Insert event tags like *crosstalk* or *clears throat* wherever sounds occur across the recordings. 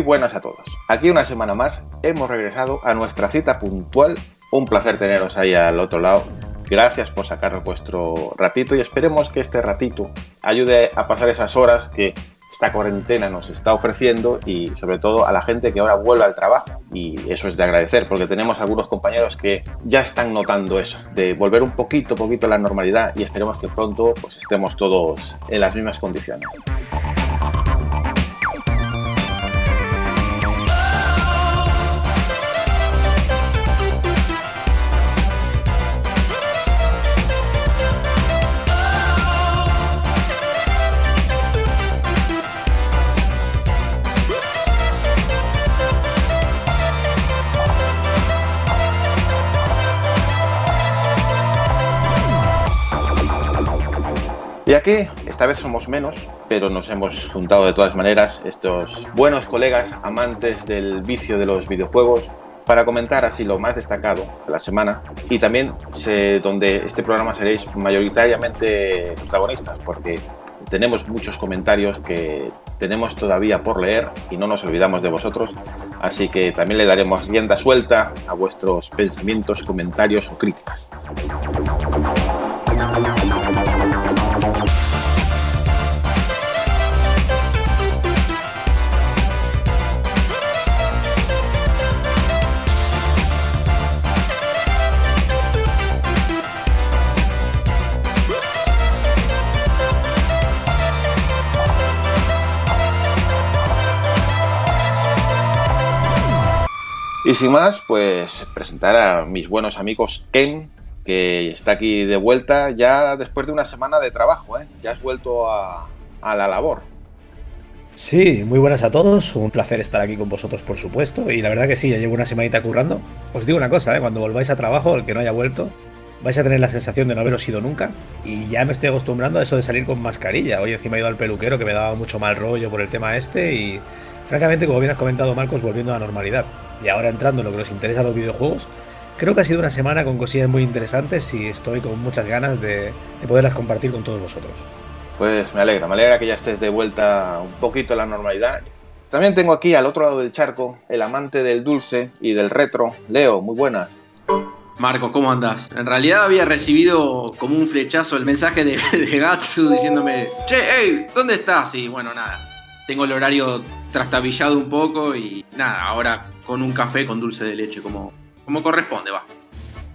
Buenas a todos. Aquí una semana más hemos regresado a nuestra cita puntual. Un placer teneros ahí al otro lado. Gracias por sacar vuestro ratito y esperemos que este ratito ayude a pasar esas horas que esta cuarentena nos está ofreciendo y sobre todo a la gente que ahora vuelve al trabajo. Y eso es de agradecer porque tenemos algunos compañeros que ya están notando eso, de volver un poquito, poquito a la normalidad y esperemos que pronto pues estemos todos en las mismas condiciones. Y aquí, esta vez somos menos, pero nos hemos juntado de todas maneras estos buenos colegas amantes del vicio de los videojuegos para comentar así lo más destacado de la semana y también sé, donde este programa seréis mayoritariamente protagonistas porque tenemos muchos comentarios que tenemos todavía por leer y no nos olvidamos de vosotros, así que también le daremos rienda suelta a vuestros pensamientos, comentarios o críticas. Y sin más, pues presentar a mis buenos amigos Ken, que está aquí de vuelta ya después de una semana de trabajo, ¿eh? Ya has vuelto a, la labor. Sí, muy buenas a todos, un placer estar aquí con vosotros por supuesto y la verdad que sí, ya llevo una semanita currando. Os digo una cosa, ¿eh? cuando volváis a trabajo, el que no haya vuelto, vais a tener la sensación de no haberos ido nunca y ya me estoy acostumbrando a eso de salir con mascarilla. Hoy encima he ido al peluquero que me daba mucho mal rollo por el tema este y francamente, como bien has comentado Marcos, volviendo a la normalidad. Y ahora entrando en lo que nos interesa a los videojuegos, creo que ha sido una semana con cosillas muy interesantes y estoy con muchas ganas de, de poderlas compartir con todos vosotros. Pues me alegra, me alegra que ya estés de vuelta un poquito a la normalidad. También tengo aquí al otro lado del charco el amante del dulce y del retro, Leo, muy buenas. Marco, ¿cómo andás? En realidad había recibido como un flechazo el mensaje de, de Gatsu diciéndome, che, hey, ¿dónde estás? Y bueno, nada, tengo el horario trastabillado un poco y nada, ahora con un café con dulce de leche, como, como corresponde, va.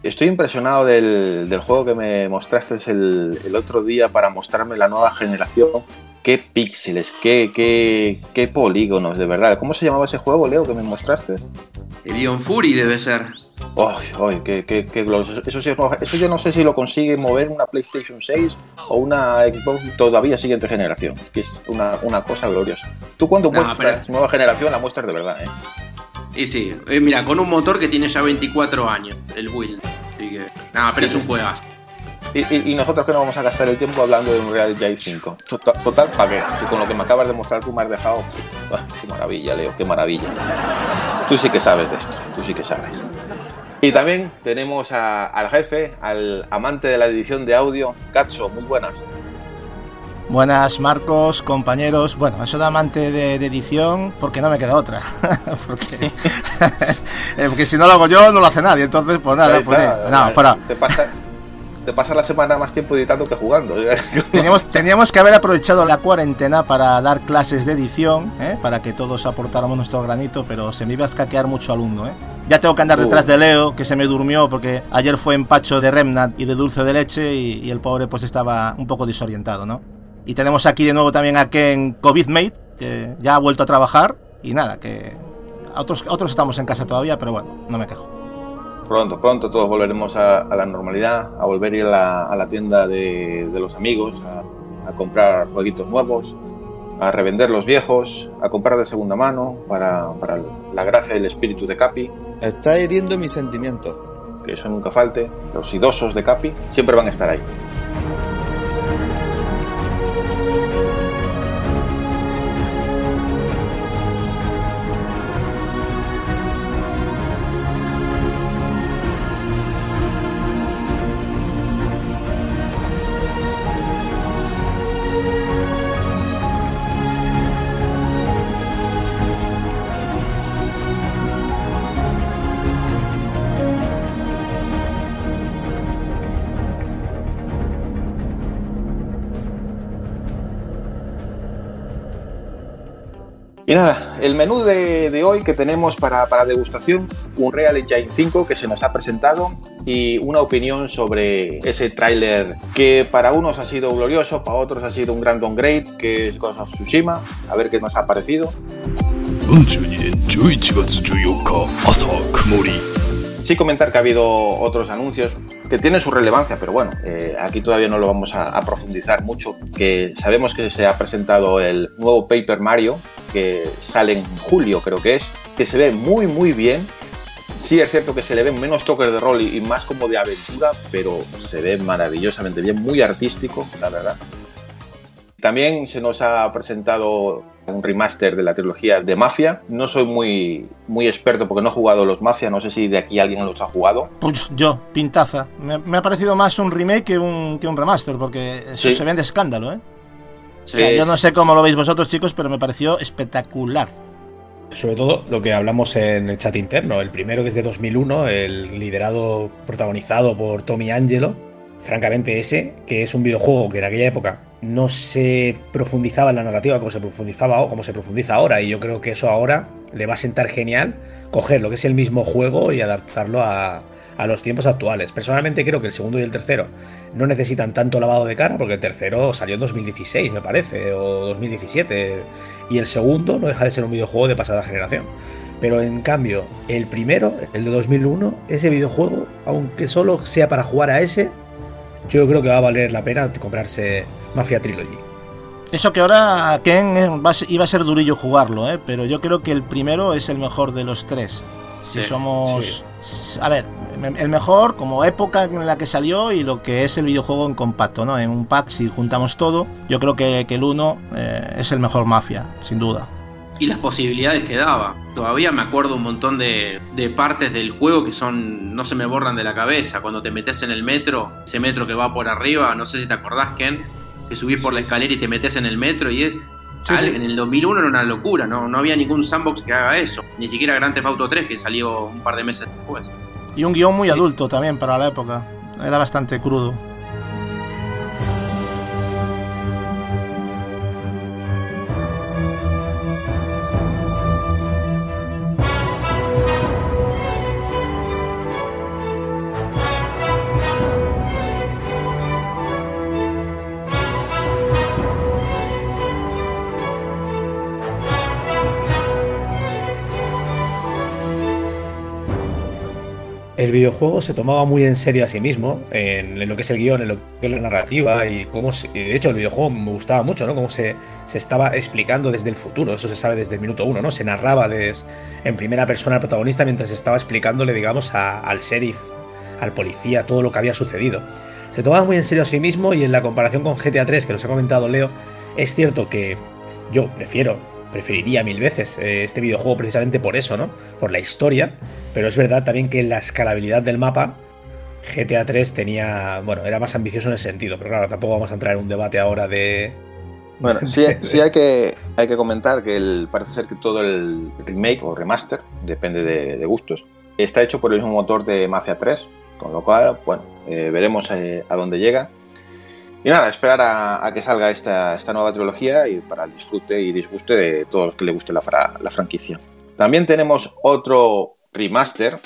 Estoy impresionado del, del juego que me mostraste el, el, otro día para mostrarme la nueva generación. Qué píxeles, qué, qué, qué polígonos, de verdad. ¿Cómo se llamaba ese juego, Leo, que me mostraste? Elion Fury debe ser. ¡Ay, ay! Qué, qué, qué glorioso! Eso, sí, eso yo no sé si lo consigue mover una PlayStation 6 o una Xbox todavía siguiente generación. Es que es una, una cosa gloriosa. Tú cuando no, muestras pero... nueva generación la muestras de verdad, ¿eh? Y sí, eh, mira, con un motor que tiene ya 24 años, el Will. Así que, nada, pero sí. es un juegazo. Y, y, y, nosotros que no vamos a gastar el tiempo hablando de un Real J 5. Total, total pagué. Si con lo que me acabas de mostrar tú me has dejado. ¡Ah, ¡Qué maravilla, Leo! ¡Qué maravilla! Tú sí que sabes de esto. Tú sí que sabes. Y también tenemos a, al jefe, al amante de la edición de audio, Katso. Muy buenas. Buenas Marcos, compañeros. Bueno, eso de amante de, edición, porque no me queda otra. *laughs* porque, *laughs* eh, porque si no lo hago yo, no lo hace nadie. Entonces, pues nada, pues, nada, fuera. Te pasa, te pasa la semana más tiempo editando que jugando. *laughs* teníamos, teníamos que haber aprovechado la cuarentena para dar clases de edición, ¿eh? para que todos aportáramos nuestro granito, pero se me iba a escaquear mucho alumno. ¿eh? Ya tengo que andar detrás de Leo, que se me durmió porque ayer fue empacho de Remnant y de dulce de leche y, el pobre pues estaba un poco desorientado, ¿no? Y tenemos aquí de nuevo también a Ken COVIDmate, que ya ha vuelto a trabajar y nada, que otros, otros estamos en casa todavía, pero bueno, no me quejo. Pronto, pronto todos volveremos a, la normalidad, a volver a ir a la, tienda de, los amigos, a, comprar jueguitos nuevos, a revender los viejos, a comprar de segunda mano para, para la gracia del espíritu de Capi. Está hiriendo mis sentimientos. Que eso nunca falte. Los idosos de Capi siempre van a estar ahí. Y nada, el menú de, hoy que tenemos para, degustación, un Real Engine 5 que se nos ha presentado y una opinión sobre ese tráiler que para unos ha sido glorioso, para otros ha sido un gran downgrade, que es Ghost of Tsushima, a ver qué nos ha parecido. Sí comentar que ha habido otros anuncios que tienen su relevancia, pero bueno, eh, aquí todavía no lo vamos a, profundizar mucho, que sabemos que se ha presentado el nuevo Paper Mario, que sale en julio creo que es, que se ve muy muy bien. Sí es cierto que se le ven menos toques de rol y más como de aventura, pero se ve maravillosamente bien, muy artístico, la verdad. También se nos ha presentado un remaster de la trilogía de Mafia. No soy muy, muy experto porque no he jugado los Mafia, no sé si de aquí alguien los ha jugado. Pues yo, pintaza. Me, ha parecido más un remake que un, que un remaster porque eso se ve de escándalo, ¿eh? Yo no sé cómo lo veis vosotros, chicos, pero me pareció espectacular. Sobre todo lo que hablamos en el chat interno, el primero que es de 2001, el liderado, protagonizado por Tommy Angelo. Francamente, ese, que es un videojuego que en aquella época no se profundizaba en la narrativa como se profundizaba o como se profundiza ahora. Y yo creo que eso ahora le va a sentar genial coger lo que es el mismo juego y adaptarlo a, los tiempos actuales. Personalmente creo que el segundo y el tercero no necesitan tanto lavado de cara, porque el tercero salió en 2016, me parece, o 2017. Y el segundo no deja de ser un videojuego de pasada generación. Pero en cambio, el primero, el de 2001, ese videojuego, aunque solo sea para jugar a ese, yo creo que va a valer la pena comprarse Mafia Trilogy. Eso que ahora Ken iba a ser durillo jugarlo, ¿eh? pero yo creo que el primero es el mejor de los tres. Si somos... A ver, el mejor como época en la que salió y lo que es el videojuego en compacto, ¿no? En un pack, si juntamos todo, yo creo que, el uno eh, es el mejor Mafia, sin duda y las posibilidades que daba. Todavía me acuerdo un montón de, partes del juego que son no se me borran de la cabeza. Cuando te metes en el metro, ese metro que va por arriba, no sé si te acordás, Ken, que subís por la escalera y te metes en el metro y es... En el 2001 era una locura, ¿no? no había ningún sandbox que haga eso. Ni siquiera Grand Theft Auto 3 que salió un par de meses después. Y un guion muy adulto también para la época. Era bastante crudo. Videojuego se tomaba muy en serio a sí mismo, en, lo que es el guion, en lo que es la narrativa y cómo, de hecho el videojuego me gustaba mucho, ¿no? Cómo se, se estaba explicando desde el futuro, eso se sabe desde el minuto uno, ¿no? Se narraba en primera persona al protagonista mientras estaba explicándole, digamos, al sheriff, al policía, todo lo que había sucedido. Se tomaba muy en serio a sí mismo y en la comparación con GTA 3, que nos ha comentado Leo, es cierto que yo prefiero preferiría mil veces eh, este videojuego precisamente por eso, ¿no? Por la historia, pero es verdad también que la escalabilidad del mapa GTA 3 tenía, bueno, era más ambicioso en ese sentido, pero claro, tampoco vamos a entrar en un debate ahora de, *laughs* Bueno, sí, *laughs* sí hay, que, hay que comentar que el, parece ser que todo el remake o remaster, depende de, de gustos, está hecho por el mismo motor de Mafia 3, con lo cual, bueno, eh, veremos eh, a dónde llega. Y nada, esperar a, a que salga esta, esta, nueva trilogía y para el disfrute y disguste de todos los que le guste la, fra, la franquicia. También tenemos otro remaster,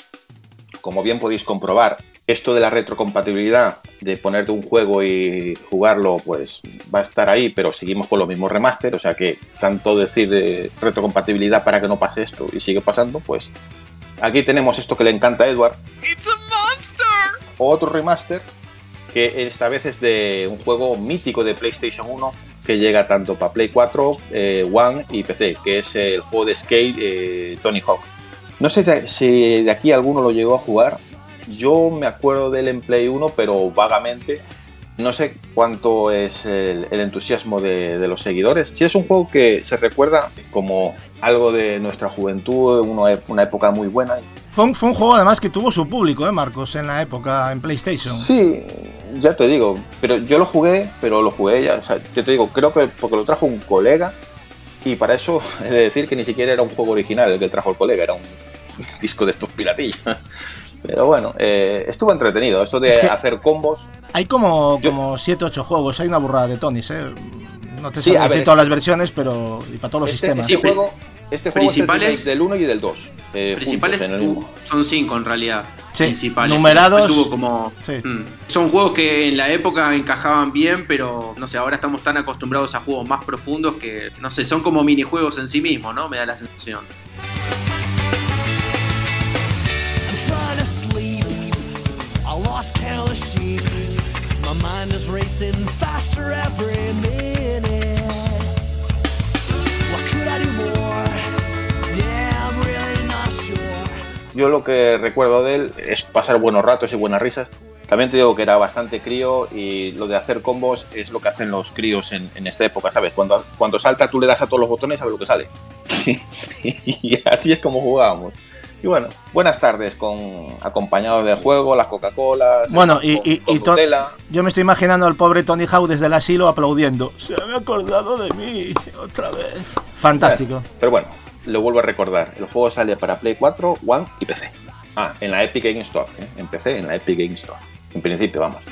como bien podéis comprobar, esto de la retrocompatibilidad, de ponerte un juego y jugarlo, pues va a estar ahí, pero seguimos con los mismos remaster, o sea que tanto decir de retrocompatibilidad para que no pase esto y sigue pasando, pues aquí tenemos esto que le encanta a Edward. Otro remaster que esta vez es de un juego mítico de PlayStation 1 que llega tanto para Play 4, eh, One y PC, que es el juego de skate eh, Tony Hawk. No sé si de aquí alguno lo llegó a jugar, yo me acuerdo del en Play 1, pero vagamente. No sé cuánto es el, el entusiasmo de, de, los seguidores. Si es un juego que se recuerda como algo de nuestra juventud, una, una época muy buena. Fue un, fue un, juego además que tuvo su público, ¿eh, Marcos? En la época en PlayStation. Sí, ya te digo. Pero yo lo jugué, pero lo jugué ya. O sea, yo te digo, creo que porque lo trajo un colega. Y para eso *laughs* he de decir que ni siquiera era un juego original el que trajo el colega, era un *laughs* disco de estos piratillas. *laughs* Pero bueno, eh, estuvo entretenido. Esto de es que hacer combos. Hay como 7 8 juegos. Hay una burrada de Tonis, ¿eh? No te sí, sé decir todas las versiones, pero. Y para todos los este, sistemas. Este juego, este juego principales, es el del 1 y del 2. Eh, principales son 5 en realidad. Sí, principales. numerados. Como, sí. mm, son juegos que en la época encajaban bien, pero no sé, ahora estamos tan acostumbrados a juegos más profundos que, no sé, son como minijuegos en sí mismos, ¿no? Me da la sensación. Yo lo que recuerdo de él es pasar buenos ratos y buenas risas. También te digo que era bastante crío y lo de hacer combos es lo que hacen los críos en, en esta época, ¿sabes? Cuando, cuando salta tú le das a todos los botones a ver lo que sale. *laughs* y así es como jugábamos. Y bueno, buenas tardes con acompañados del juego, las Coca-Colas. Bueno, y, y, y yo me estoy imaginando al pobre Tony Hawk desde el asilo aplaudiendo. Se me ha acordado de mí otra vez. Fantástico. Pero bueno, lo vuelvo a recordar. El juego sale para Play 4, One y PC. Ah, en la Epic Game Store. ¿eh? En PC, en la Epic Game Store. En principio, vamos.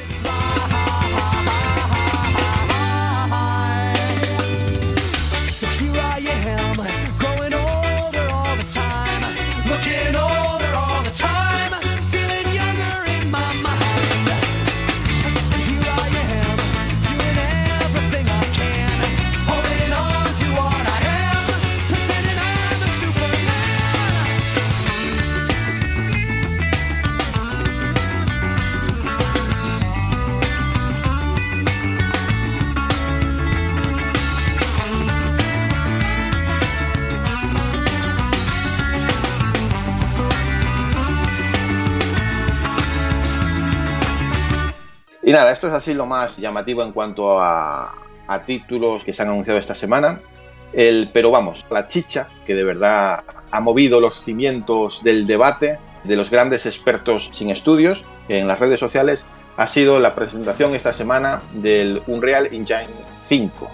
Y nada, esto es así lo más llamativo en cuanto a, títulos que se han anunciado esta semana. El, pero vamos, la chicha que de verdad ha movido los cimientos del debate de los grandes expertos sin estudios en las redes sociales ha sido la presentación esta semana del Unreal Engine 5.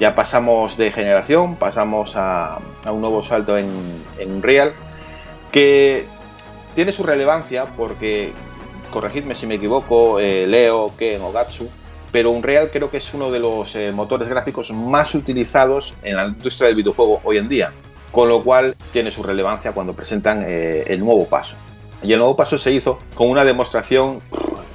Ya pasamos de generación, pasamos a, a un nuevo salto en, en Unreal que tiene su relevancia porque corregidme si me equivoco, eh, Leo, Ken o Gatsu, pero Unreal creo que es uno de los eh, motores gráficos más utilizados en la industria del videojuego hoy en día, con lo cual tiene su relevancia cuando presentan eh, el nuevo paso. Y el nuevo paso se hizo con una demostración,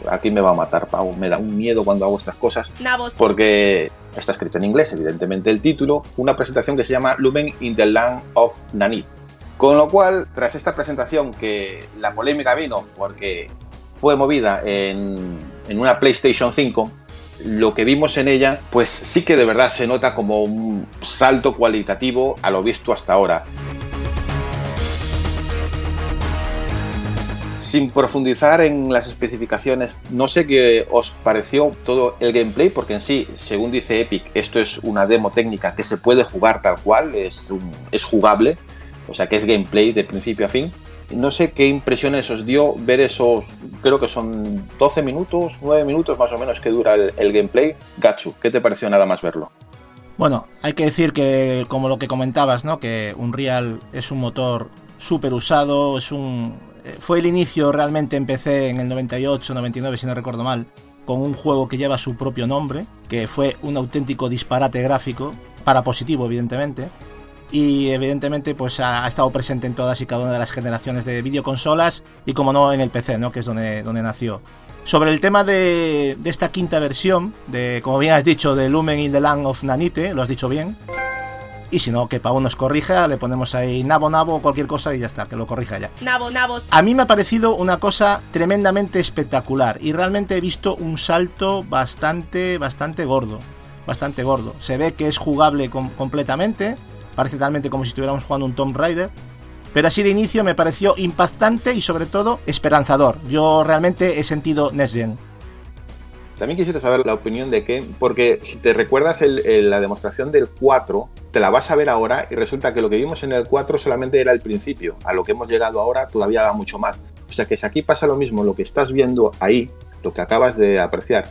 aquí me va a matar Pau, me da un miedo cuando hago estas cosas, porque está escrito en inglés, evidentemente el título, una presentación que se llama Lumen in the Land of Nanit. Con lo cual, tras esta presentación que la polémica vino porque fue movida en, una PlayStation 5, lo que vimos en ella, pues sí que de verdad se nota como un salto cualitativo a lo visto hasta ahora. Sin profundizar en las especificaciones, no sé qué os pareció todo el gameplay, porque en sí, según dice Epic, esto es una demo técnica que se puede jugar tal cual, es, es jugable, o sea que es gameplay de principio a fin. No sé qué impresiones os dio ver esos, creo que son 12 minutos, 9 minutos más o menos que dura el, gameplay. Gatsu, ¿qué te pareció nada más verlo? Bueno, hay que decir que, como lo que comentabas, ¿no? Que Unreal es un motor súper usado, es un... Eh, fue el inicio realmente empecé en el 98, 99, si no recuerdo mal, con un juego que lleva su propio nombre, que fue un auténtico disparate gráfico, para positivo, evidentemente. Y evidentemente, pues ha, ha estado presente en todas y cada una de las generaciones de videoconsolas y, como no, en el PC, ¿no? Que es donde, donde nació. Sobre el tema de, de, esta quinta versión, de, como bien has dicho, de Lumen in the Land of Nanite, lo has dicho bien. Y si no, que Pau nos corrija, le ponemos ahí nabo, nabo o cualquier cosa y ya está, que lo corrija ya. Nabo, nabos. A mí me ha parecido una cosa tremendamente espectacular y realmente he visto un salto bastante, bastante gordo. Bastante gordo. Se ve que es jugable com completamente, parece talmente como si estuviéramos jugando un Tomb Raider. Pero así de inicio me pareció impactante y sobre todo esperanzador. Yo realmente he sentido Nesgen. También quisiera saber la opinión de Ken, porque si te recuerdas el, la demostración del 4, te la vas a ver ahora y resulta que lo que vimos en el 4 solamente era el principio. A lo que hemos llegado ahora todavía va mucho más. O sea que si aquí pasa lo mismo, lo que estás viendo ahí, lo que acabas de apreciar,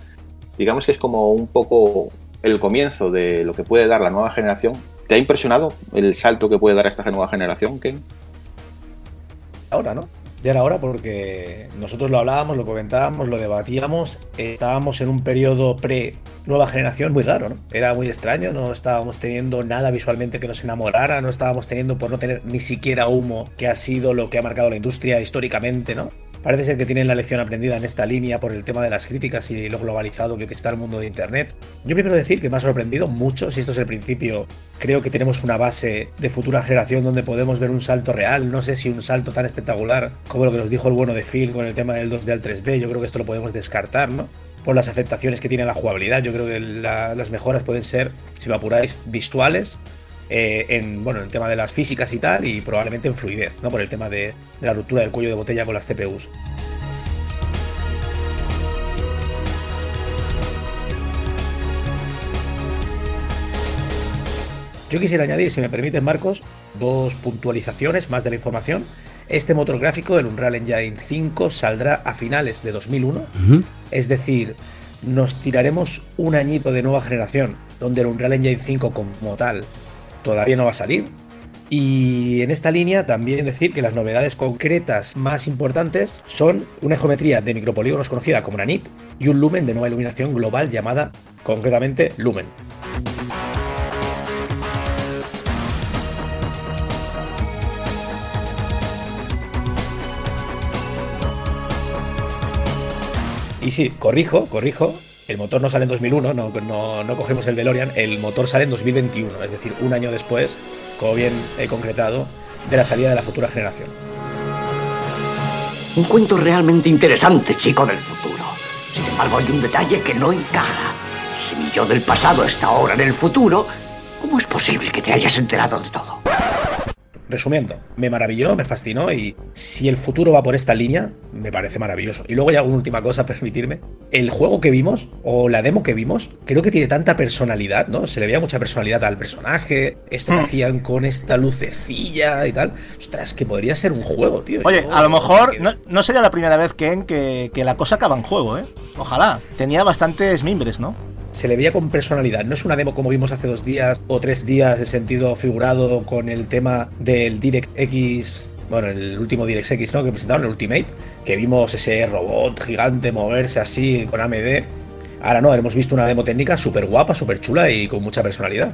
digamos que es como un poco el comienzo de lo que puede dar la nueva generación. ¿Te ha impresionado el salto que puede dar esta nueva generación, Ken? Ahora, ¿no? Ya era hora porque nosotros lo hablábamos, lo comentábamos, lo debatíamos, estábamos en un periodo pre nueva generación muy raro, ¿no? Era muy extraño, no estábamos teniendo nada visualmente que nos enamorara, no estábamos teniendo por no tener ni siquiera humo, que ha sido lo que ha marcado la industria históricamente, ¿no? Parece ser que tienen la lección aprendida en esta línea por el tema de las críticas y lo globalizado que está el mundo de Internet. Yo primero decir que me ha sorprendido mucho, si esto es el principio, creo que tenemos una base de futura generación donde podemos ver un salto real, no sé si un salto tan espectacular como lo que nos dijo el bueno de Phil con el tema del 2D al 3D, yo creo que esto lo podemos descartar, ¿no? Por las afectaciones que tiene la jugabilidad, yo creo que la, las mejoras pueden ser, si lo apuráis, visuales, eh, en bueno en el tema de las físicas y tal y probablemente en fluidez no por el tema de, de la ruptura del cuello de botella con las CPUs Yo quisiera añadir, si me permites, Marcos, dos puntualizaciones más de la información. Este motor gráfico del Unreal Engine 5 saldrá a finales de 2001, uh -huh. es decir, nos tiraremos un añito de nueva generación, donde el Unreal Engine 5 como tal todavía no va a salir. Y en esta línea también decir que las novedades concretas más importantes son una geometría de micropolígonos conocida como una NIT y un lumen de nueva iluminación global llamada concretamente Lumen. Y sí, corrijo, corrijo, el motor no sale en 2001, no, no, cogemos el DeLorean, el motor sale en 2021, es decir, un año después, como bien he concretado, de la salida de la futura generación. Un cuento realmente interesante, chico del futuro. Sin embargo, hay un detalle que no encaja. Si mi yo del pasado está ahora en el futuro, ¿cómo es posible que te hayas enterado de todo? Resumiendo, me maravilló, me fascinó y si el futuro va por esta línea, me parece maravilloso. Y luego ya una última cosa, *laughs* permitirme. El juego que vimos, o la demo que vimos, creo que tiene tanta personalidad, ¿no? Se le veía mucha personalidad al personaje, esto que hacían con esta lucecilla y tal. Ostras, que podría ser un juego, tío. Oye, a lo mejor no, no, sería la primera vez que, que, que la cosa acaba en juego, ¿eh? Ojalá. Tenía bastantes mimbres, ¿no? Se le veía con personalidad. No es una demo como vimos hace dos días o tres días de sentido figurado con el tema del Direct X, bueno, el último Direct X, ¿no? Que presentaron el Ultimate, que vimos ese robot gigante moverse así con AMD. Ahora no, hemos visto una demo técnica súper guapa, súper chula y con mucha personalidad.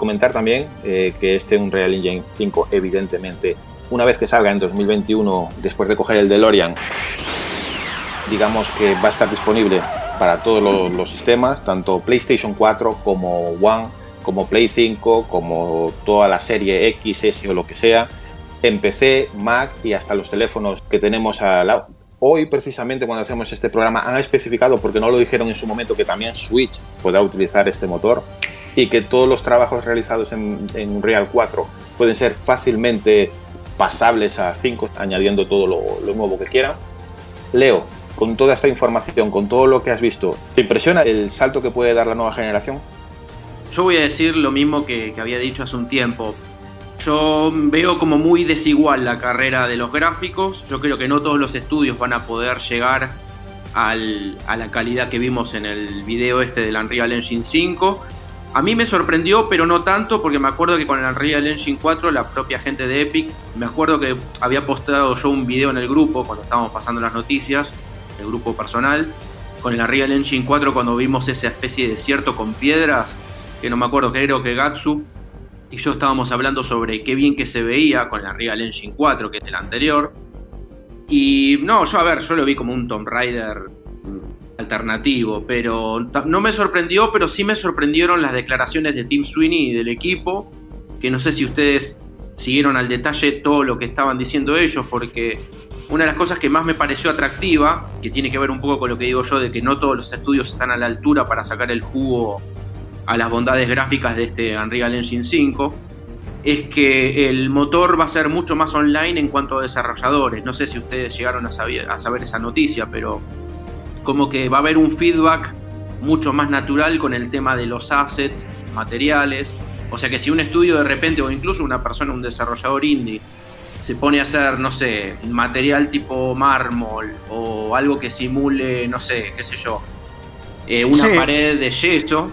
Comentar también eh, que este Unreal Engine 5, evidentemente, una vez que salga en 2021, después de coger el DeLorean, digamos que va a estar disponible para todos los, los sistemas, tanto PlayStation 4 como One, como Play 5, como toda la serie X, S o lo que sea, en PC, Mac y hasta los teléfonos que tenemos al lado. Hoy, precisamente, cuando hacemos este programa, han especificado, porque no lo dijeron en su momento, que también Switch podrá utilizar este motor y que todos los trabajos realizados en, en Unreal 4 pueden ser fácilmente pasables a 5, añadiendo todo lo, lo, nuevo que quieran. Leo, con toda esta información, con todo lo que has visto, ¿te impresiona el salto que puede dar la nueva generación? Yo voy a decir lo mismo que, que había dicho hace un tiempo. Yo veo como muy desigual la carrera de los gráficos. Yo creo que no todos los estudios van a poder llegar al- a la calidad que vimos en el video este del Unreal Engine 5. A mí me sorprendió, pero no tanto, porque me acuerdo que con el Unreal Engine 4 la propia gente de Epic, me acuerdo que había postado yo un video en el grupo cuando estábamos pasando las noticias, el grupo personal, con el Unreal Engine 4 cuando vimos esa especie de desierto con piedras, que no me acuerdo, creo que Gatsu y yo estábamos hablando sobre qué bien que se veía con el Unreal Engine 4, que es el anterior. Y no, yo a ver, yo lo vi como un Tomb Raider alternativo, pero no me sorprendió, pero sí me sorprendieron las declaraciones de Tim Sweeney y del equipo, que no sé si ustedes siguieron al detalle todo lo que estaban diciendo ellos, porque una de las cosas que más me pareció atractiva, que tiene que ver un poco con lo que digo yo, de que no todos los estudios están a la altura para sacar el jugo a las bondades gráficas de este Unreal Engine 5, es que el motor va a ser mucho más online en cuanto a desarrolladores. No sé si ustedes llegaron a saber, a saber esa noticia, pero como que va a haber un feedback mucho más natural con el tema de los assets, materiales. O sea que si un estudio de repente, o incluso una persona, un desarrollador indie, se pone a hacer, no sé, material tipo mármol o algo que simule, no sé, qué sé yo, eh, una Sí. pared de yeso,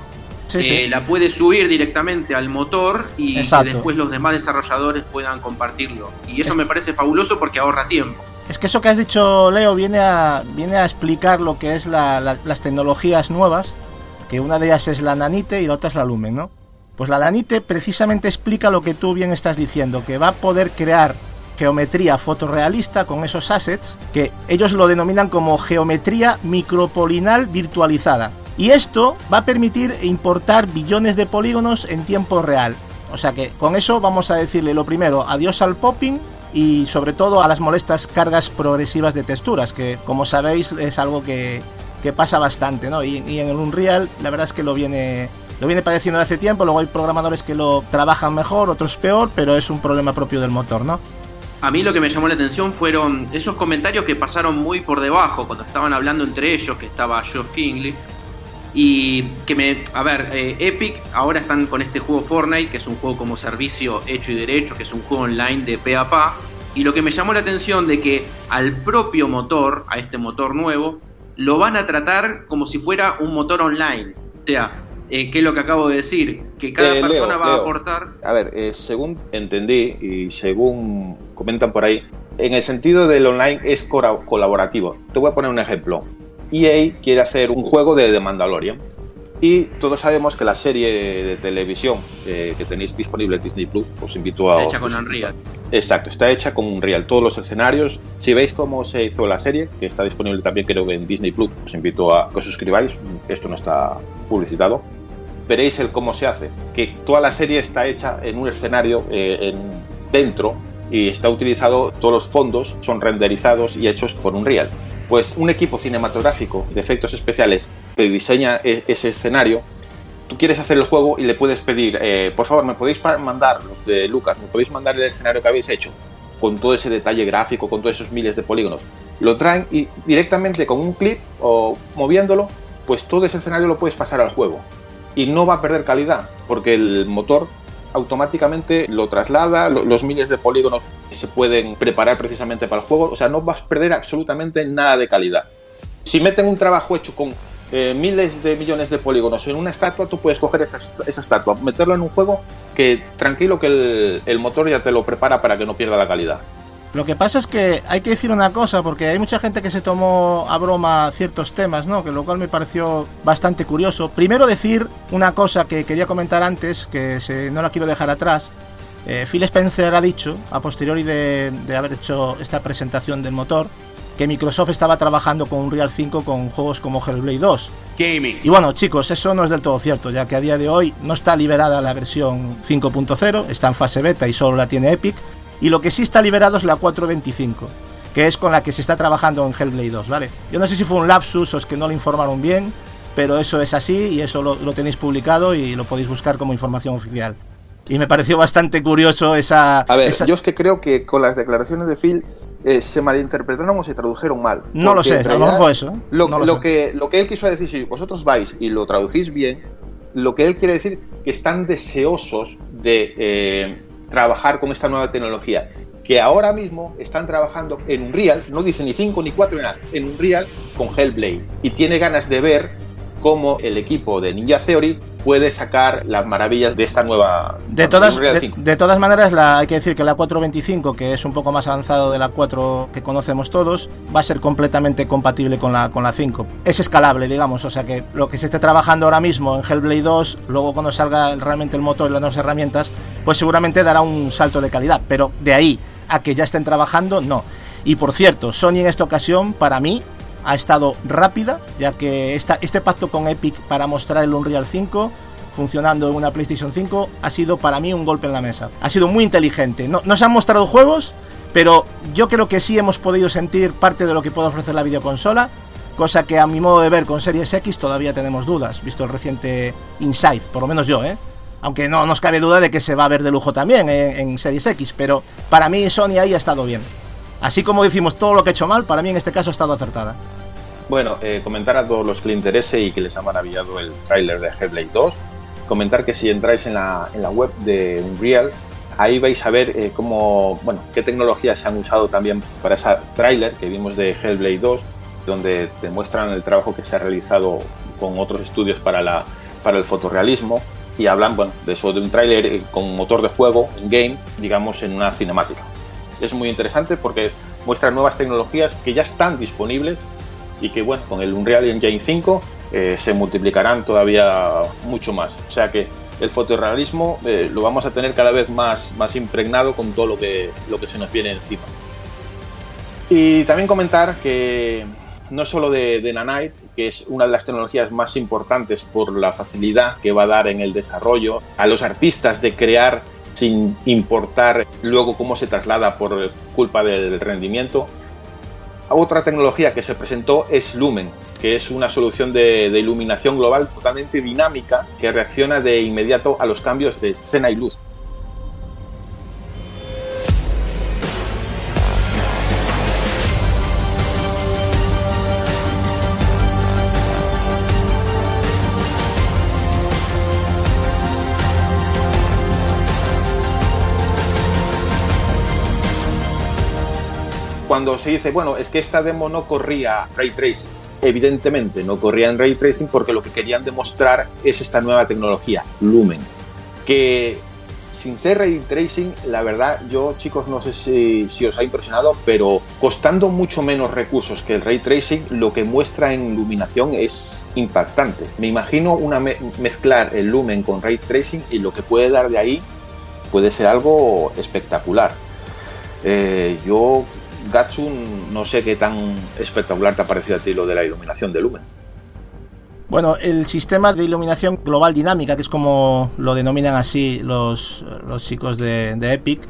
Sí, eh, sí. la puede subir directamente al motor y que después los demás desarrolladores puedan compartirlo. Y eso Es- me parece fabuloso porque ahorra tiempo. Es que eso que has dicho, Leo, viene a, viene a explicar lo que es la- la- las tecnologías nuevas, que una de ellas es la nanite y la otra es la lumen, ¿no? Pues la nanite precisamente explica lo que tú bien estás diciendo, que va a poder crear geometría fotorrealista con esos assets, que ellos lo denominan como geometría micropolinal virtualizada. Y esto va a permitir importar billones de polígonos en tiempo real. O sea que con eso vamos a decirle lo primero, adiós al popping y sobre todo a las molestas cargas progresivas de texturas, que como sabéis es algo que, que pasa bastante, ¿no? Y, en el Unreal la verdad es que lo viene, lo viene padeciendo de hace tiempo, luego hay programadores que lo trabajan mejor, otros peor, pero es un problema propio del motor, ¿no? A mí lo que me llamó la atención fueron esos comentarios que pasaron muy por debajo cuando estaban hablando entre ellos, que estaba Geoff Kingley. Y que me. A ver, eh, Epic ahora están con este juego Fortnite, que es un juego como servicio hecho y derecho, que es un juego online de pe a pa. Y lo que me llamó la atención de que al propio motor, a este motor nuevo, lo van a tratar como si fuera un motor online. O sea, eh, ¿qué es lo que acabo de decir? Que cada Eh, Leo, persona va a aportar. A ver, eh, según entendí y según comentan por ahí, en el sentido del online es colaborativo. Te voy a poner un ejemplo. EA quiere hacer un juego de The Mandalorian y todos sabemos que la serie de televisión eh, que tenéis disponible en Disney Plus, os invito a... Hecha con Unreal. Exacto, está hecha con Unreal. Todos los escenarios. Si veis cómo se hizo la serie, que está disponible también creo que en Disney Plus, os invito a que os suscribáis. Esto no está publicitado. Veréis el cómo se hace. Que toda la serie está hecha en un escenario eh, en- dentro y está utilizado, todos los fondos son renderizados y hechos por Unreal. Pues un equipo cinematográfico de efectos especiales te diseña e- ese escenario tú quieres hacer el juego y le puedes pedir, eh, por favor, me podéis mandar, los de Lucas, me podéis mandar el escenario que habéis hecho, con todo ese detalle gráfico, con todos esos miles de polígonos. Lo traen y directamente con un clip o moviéndolo, pues todo ese escenario lo puedes pasar al juego. Y no va a perder calidad, porque el motor automáticamente lo traslada, lo- los miles de polígonos se pueden preparar precisamente para el juego, o sea, no vas a perder absolutamente nada de calidad. Si meten un trabajo hecho con eh, miles de millones de polígonos en una estatua, tú puedes coger esta, esa estatua, meterlo en un juego que tranquilo que el, motor ya te lo prepara para que no pierda la calidad. Lo que pasa es que hay que decir una cosa, porque hay mucha gente que se tomó a broma ciertos temas, ¿no? Que lo cual me pareció bastante curioso. Primero decir una cosa que quería comentar antes, que no la quiero dejar atrás. Eh, Phil Spencer ha dicho, a posteriori de, de haber hecho esta presentación del motor, que Microsoft estaba trabajando con Unreal 5 con juegos como Hellblade 2. Y bueno, chicos, eso no es del todo cierto, ya que a día de hoy no está liberada la versión 5.0, está en fase beta y solo la tiene Epic. Y lo que sí está liberado es la 425, que es con la que se está trabajando en Hellblade 2, ¿vale? Yo no sé si fue un lapsus o es que no lo informaron bien, pero eso es así y eso lo, lo tenéis publicado y lo podéis buscar como información oficial. Y me pareció bastante curioso esa... A ver, esa- yo es que creo que con las declaraciones de Phil eh, se malinterpretaron o se tradujeron mal. No lo sé, a lo mejor eso. ¿eh? Lo, No lo lo sé. que, lo que él quiso decir, si vosotros vais y lo traducís bien, lo que él quiere decir que están deseosos de eh, trabajar con esta nueva tecnología. Que ahora mismo están trabajando en Unreal, no dice ni 5 ni 4 ni nada, en Unreal con Hellblade. Y tiene ganas de ver cómo el equipo de Ninja Theory puede sacar las maravillas de esta nueva de todas de, todas maneras la, hay que decir que la 425 que es un poco más avanzado de la 4 que conocemos todos va a ser completamente compatible con la con la 5 es escalable digamos o sea que lo que se esté trabajando ahora mismo en Hellblade 2 luego cuando salga realmente el motor y las nuevas herramientas pues seguramente dará un salto de calidad pero de ahí a que ya estén trabajando no. Y por cierto Sony en esta ocasión para mí ha estado rápida, ya que este pacto con Epic para mostrar el Unreal 5 funcionando en una PlayStation 5 ha sido para mí un golpe en la mesa. Ha sido muy inteligente. No, se han mostrado juegos, pero yo creo que sí hemos podido sentir parte de lo que puede ofrecer la videoconsola, cosa que a mi modo de ver con Series X todavía tenemos dudas, visto el reciente Inside, por lo menos yo, ¿eh? Aunque no nos cabe duda de que se va a ver de lujo también en, en Series X, pero para mí Sony ahí ha estado bien. Así como decimos todo lo que ha hecho mal, para mí en este caso ha estado acertada. Bueno, eh, comentar a todos los que les interese y que les ha maravillado el tráiler de Hellblade 2, comentar que si entráis en la, en la web de Unreal, ahí vais a ver eh, cómo, bueno, qué tecnologías se han usado también para ese tráiler que vimos de Hellblade 2, donde te muestran el trabajo que se ha realizado con otros estudios para, la, para el fotorrealismo y hablan bueno, de eso, de un tráiler eh, con motor de juego, en game, digamos, en una cinemática. Es muy interesante porque muestra nuevas tecnologías que ya están disponibles y que bueno, con el Unreal Engine 5 eh, se multiplicarán todavía mucho más. O sea que el fotorrealismo eh, lo vamos a tener cada vez más, más impregnado con todo lo que, lo que se nos viene encima. Y también comentar que no solo de, de Nanite, que es una de las tecnologías más importantes por la facilidad que va a dar en el desarrollo a los artistas de crear sin importar luego cómo se traslada por culpa del rendimiento, otra tecnología que se presentó es Lumen, que es una solución de, iluminación global totalmente dinámica que reacciona de inmediato a los cambios de escena y luz. Cuando se dice, bueno, es que esta demo no corría ray tracing. Evidentemente no corría en ray tracing porque lo que querían demostrar es esta nueva tecnología, Lumen, que sin ser ray tracing, la verdad, yo chicos no sé si, os ha impresionado, pero costando mucho menos recursos que el ray tracing, lo que muestra en iluminación es impactante. Me imagino una mezclar el lumen con ray tracing y lo que puede dar de ahí puede ser algo espectacular. Eh, yo Gatsun, no sé qué tan espectacular te ha parecido a ti lo de la iluminación de Lumen. Bueno, el sistema de iluminación global dinámica, que es como lo denominan así los, los chicos de, Epic,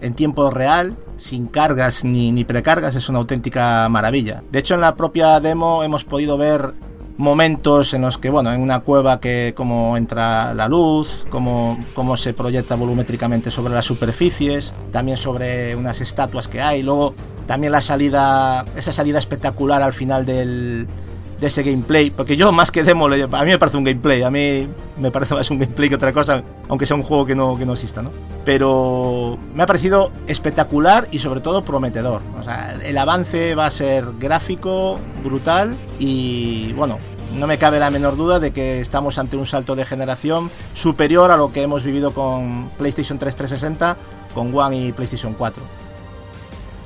en tiempo real, sin cargas ni, ni precargas, es una auténtica maravilla. De hecho, en la propia demo hemos podido ver momentos en los que, bueno, en una cueva que cómo entra la luz, cómo, cómo se proyecta volumétricamente sobre las superficies, también sobre unas estatuas que hay, luego también la salida, esa salida espectacular al final del, de ese gameplay, porque yo más que demo, a mí me parece un gameplay, a mí me parece más un gameplay que otra cosa, aunque sea un juego que no, que no exista, ¿no? Pero me ha parecido espectacular y sobre todo prometedor. O sea, el avance va a ser gráfico, brutal y bueno, no me cabe la menor duda de que estamos ante un salto de generación superior a lo que hemos vivido con PlayStation 3 360, con One y PlayStation 4.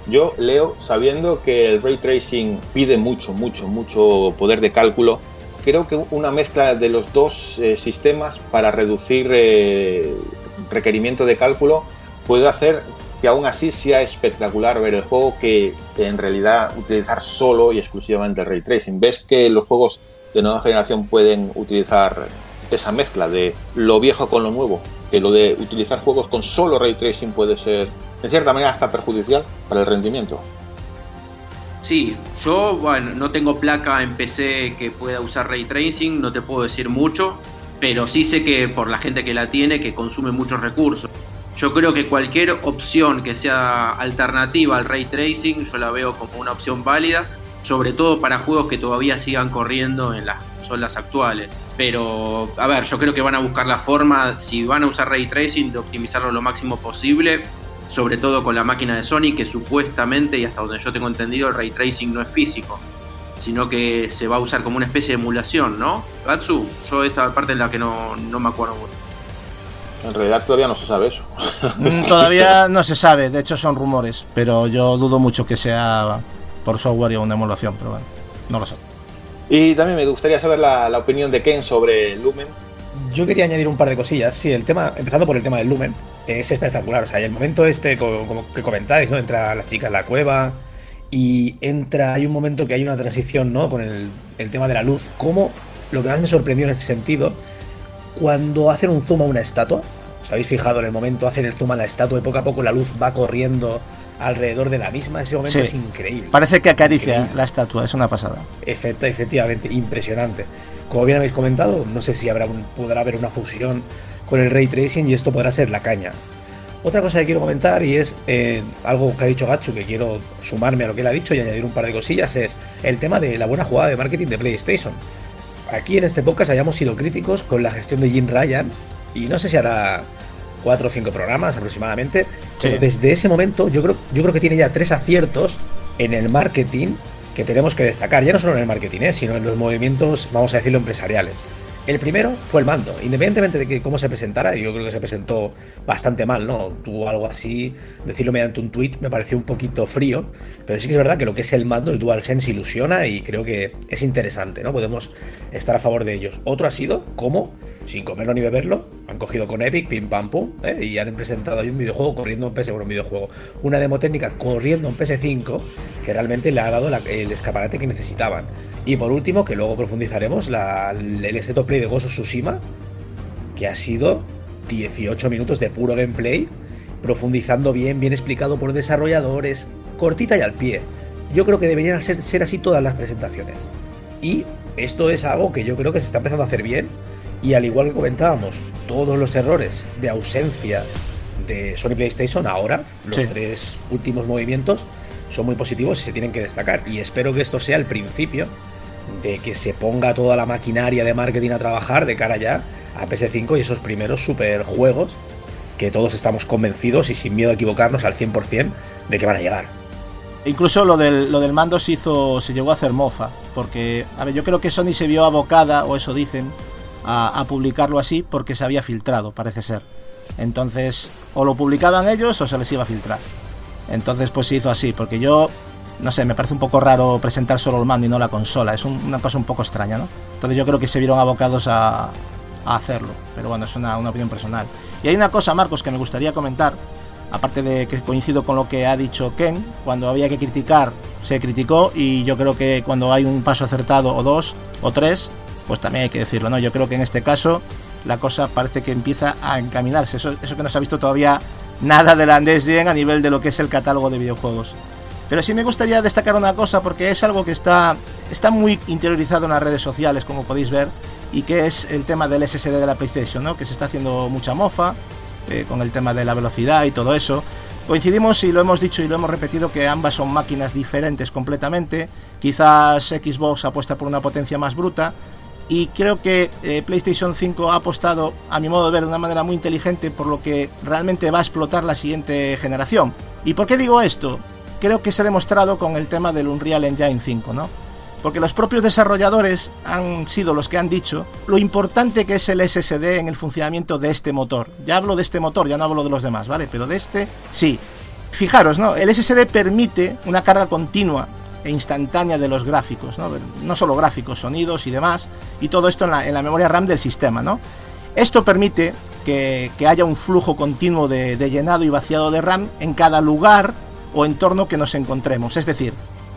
Yo leo sabiendo que el ray tracing pide mucho, mucho, mucho poder de cálculo. Creo que una mezcla de los dos eh, sistemas para reducir eh, requerimiento de cálculo puede hacer que aún así sea espectacular ver el juego que en realidad utilizar solo y exclusivamente el ray tracing. Ves que los juegos de nueva generación pueden utilizar esa mezcla de lo viejo con lo nuevo, que lo de utilizar juegos con solo ray tracing puede ser en cierta manera hasta perjudicial para el rendimiento. Sí, yo bueno, no tengo placa en PC que pueda usar ray tracing, no te puedo decir mucho, pero sí sé que por la gente que la tiene que consume muchos recursos. Yo creo que cualquier opción que sea alternativa al ray tracing, yo la veo como una opción válida, sobre todo para juegos que todavía sigan corriendo en las consolas actuales. Pero, a ver, yo creo que van a buscar la forma, si van a usar ray tracing, de optimizarlo lo máximo posible, sobre todo con la máquina de Sony, que supuestamente, y hasta donde yo tengo entendido, el ray tracing no es físico, sino que se va a usar como una especie de emulación, ¿no? Gatsu, yo esta parte en la que no, no me acuerdo mucho. En realidad todavía no se sabe eso. Mm, Todavía no se sabe, de hecho son rumores, pero yo dudo mucho que sea por software y una emulación, pero bueno, no lo sé. Y también me gustaría saber la, la opinión de Ken sobre Lumen. Yo quería añadir un par de cosillas. Sí, el tema, empezando por el tema del lumen, es espectacular. O sea, el momento este, co- como que comentáis, ¿no? Entra la chica en la cueva y entra, hay un momento que hay una transición, ¿no? Con el, el tema de la luz. Como lo que más me sorprendió en este sentido, cuando hacen un zoom a una estatua, ¿os habéis fijado en el momento? Hacen el zoom a la estatua y poco a poco la luz va corriendo alrededor de la misma. Ese momento Sí. es increíble. Parece que acaricia Increíble. la estatua, es una pasada. Efecta- efectivamente, impresionante. Como bien habéis comentado, no sé si habrá un- podrá haber una fusión con el ray tracing y esto podrá ser la caña. Otra cosa que quiero comentar y es eh, algo que ha dicho Gachu, que quiero sumarme a lo que él ha dicho y añadir un par de cosillas, es el tema de la buena jugada de marketing de PlayStation. Aquí en este podcast hayamos sido críticos con la gestión de Jim Ryan y no sé si hará cuatro o cinco programas aproximadamente, Sí. pero desde ese momento yo creo, yo creo que tiene ya tres aciertos en el marketing que tenemos que destacar, ya no solo en el marketing, ¿eh? sino en los movimientos, vamos a decirlo, empresariales. El primero fue el mando, independientemente de que cómo se presentara, yo creo que se presentó bastante mal, ¿no? Tuvo algo así, decirlo mediante un tweet me pareció un poquito frío, pero sí que es verdad que lo que es el mando, el DualSense ilusiona y creo que es interesante, ¿no? Podemos estar a favor de ellos. Otro ha sido cómo, sin comerlo ni beberlo, han cogido con Epic, pim pam pum, ¿eh? y han presentado ahí un videojuego corriendo en PS, bueno, un videojuego, una demo técnica corriendo en PS5 que realmente le ha dado el escaparate que necesitaban. Y por último, que luego profundizaremos, la- el State Play de of Tsushima, que ha sido 18 minutos de puro gameplay, profundizando bien, bien explicado por desarrolladores, cortita y al pie. Yo creo que deberían ser así todas las presentaciones. Y esto es algo que yo creo que se está empezando a hacer bien. Y al igual que comentábamos, todos los errores de ausencia de Sony PlayStation ahora, los Sí. tres últimos movimientos, son muy positivos y se tienen que destacar. Y espero que esto sea el principio de que se ponga toda la maquinaria de marketing a trabajar de cara ya a PS5 y esos primeros super juegos que todos estamos convencidos y sin miedo a equivocarnos al 100% de que van a llegar. Incluso lo del, lo del mando se hizo, se llegó a hacer mofa, porque, a ver, yo creo que Sony se vio abocada, o eso dicen, a, publicarlo así porque se había filtrado, parece ser. Entonces, o lo publicaban ellos o se les iba a filtrar. Entonces, pues se hizo así, porque yo, no sé, me parece un poco raro presentar solo el mando y no la consola, es un- una cosa un poco extraña, ¿no? Entonces yo creo que se vieron abocados a, hacerlo, pero bueno, es una opinión personal. Y hay una cosa, Marcos, que me gustaría comentar, aparte de que coincido con lo que ha dicho Ken, cuando había que criticar, se criticó y yo creo que cuando hay un paso acertado o dos o tres, pues también hay que decirlo, ¿no? Yo creo que en este caso la cosa parece que empieza a encaminarse, eso, eso que no se ha visto todavía nada de la Next Gen a nivel de lo que es el catálogo de videojuegos. Pero sí me gustaría destacar una cosa porque es algo que está, está muy interiorizado en las redes sociales, como podéis ver, y que es el tema del SSD de la PlayStation, ¿no? Que se está haciendo mucha mofa eh, con el tema de la velocidad y todo eso. Coincidimos y lo hemos dicho y lo hemos repetido que ambas son máquinas diferentes completamente. Quizás Xbox apuesta por una potencia más bruta y creo que eh, PlayStation 5 ha apostado, a mi modo de ver, de una manera muy inteligente por lo que realmente va a explotar la siguiente generación. ¿Y por qué digo esto? Creo que se ha demostrado con el tema del Unreal Engine 5, ¿no? Porque los propios desarrolladores han sido los que han dicho lo importante que es el SSD en el funcionamiento de este motor. Ya hablo de este motor, ya no hablo de los demás, ¿vale? Pero de este, sí. Fijaros, ¿no? El SSD permite una carga continua e instantánea de los gráficos, ¿no? No solo gráficos, sonidos y demás, y todo esto en la, memoria RAM del sistema, ¿no? Esto permite que, que haya un flujo continuo de, de llenado y vaciado de RAM en cada lugar o entorno que nos encontremos. Es decir,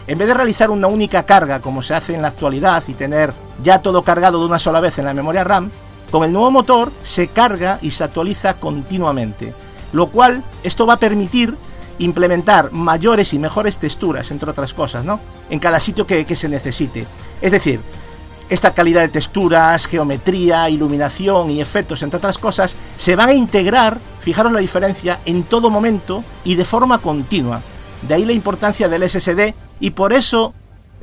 en vez de realizar una única carga como se hace en la actualidad y tener ya todo cargado de una sola vez en la memoria RAM, con el nuevo motor se carga y se actualiza continuamente. Lo cual, esto va a permitir implementar mayores y mejores texturas, entre otras cosas, ¿no? En cada sitio que, se necesite. Es decir, esta calidad de texturas, geometría, iluminación y efectos, entre otras cosas, se van a integrar, fijaros la diferencia, en todo momento y de forma continua. De ahí la importancia del SSD y por eso,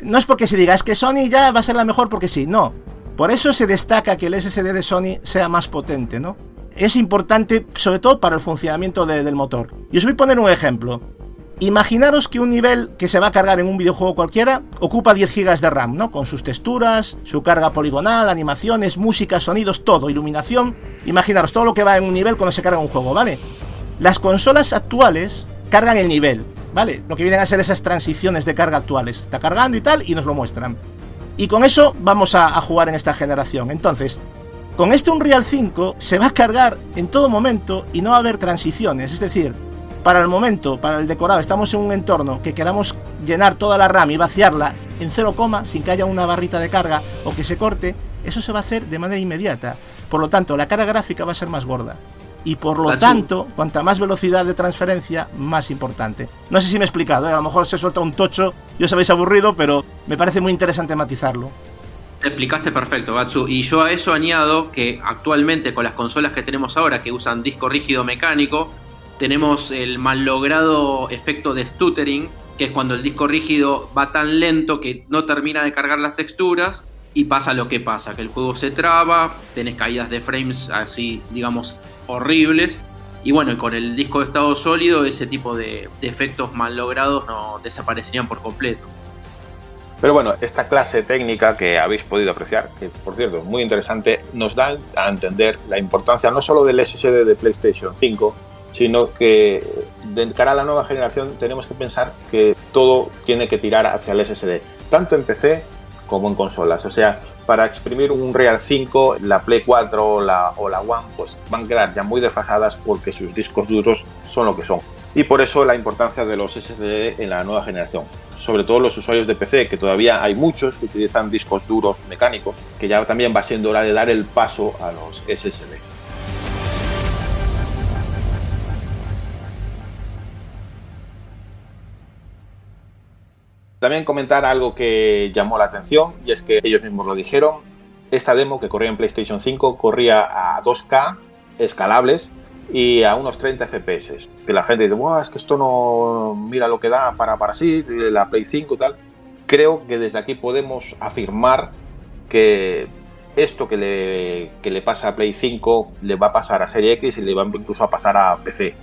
no es porque se diga, es que Sony ya va a ser la mejor porque sí, no. Por eso se destaca que el SSD de Sony sea más potente, ¿no? Es importante, sobre todo para el funcionamiento de- del motor. Y os voy a poner un ejemplo. Imaginaros que un nivel que se va a cargar en un videojuego cualquiera ocupa 10 GB de RAM, ¿no? Con sus texturas, su carga poligonal, animaciones, música, sonidos, todo, iluminación. Imaginaros todo lo que va en un nivel cuando se carga un juego, ¿vale? Las consolas actuales cargan el nivel, ¿vale? Lo que vienen a ser esas transiciones de carga actuales. Está cargando y tal, y nos lo muestran. Y con eso vamos a jugar en esta generación. Entonces, con este Unreal 5 se va a cargar en todo momento y no va a haber transiciones. Es decir, para el momento, para el decorado, estamos en un entorno que queramos llenar toda la RAM y vaciarla en 0, sin que haya una barrita de carga o que se corte, eso se va a hacer de manera inmediata. Por lo tanto, la carga gráfica va a ser más gorda. Y por lo tanto, cuanta más velocidad de transferencia, más importante. No sé si me he explicado, ¿eh? a lo mejor se suelta un tocho y os habéis aburrido, pero me parece muy interesante matizarlo. Te explicaste perfecto, Gatsu. Y yo a eso añado que actualmente con las consolas que tenemos ahora que usan disco rígido mecánico, tenemos el mal logrado efecto de stuttering, que es cuando el disco rígido va tan lento que no termina de cargar las texturas y pasa lo que pasa, que el juego se traba, tenés caídas de frames así, digamos, horribles. Y bueno, con el disco de estado sólido, ese tipo de, de efectos mal logrados no desaparecerían por completo. Pero bueno, esta clase técnica que habéis podido apreciar, que por cierto es muy interesante, nos da a entender la importancia no solo del SSD de PlayStation 5, sino que de cara a la nueva generación tenemos que pensar que todo tiene que tirar hacia el SSD, tanto en PC como en consolas. O sea, para exprimir un Real 5, la Play 4 o la, o la One, pues van a quedar ya muy desfasadas porque sus discos duros son lo que son. Y por eso la importancia de los SSD en la nueva generación. Sobre todo los usuarios de PC, que todavía hay muchos que utilizan discos duros mecánicos, que ya también va siendo hora de dar el paso a los SSD. También comentar algo que llamó la atención y es que ellos mismos lo dijeron. Esta demo que corría en PlayStation 5 corría a 2K escalables y a unos 30 FPS. Que la gente dice, es que esto no mira lo que da para, para sí, la Play 5 y tal. Creo que desde aquí podemos afirmar que esto que le, que le pasa a Play 5 le va a pasar a Serie X y le va incluso a pasar a PC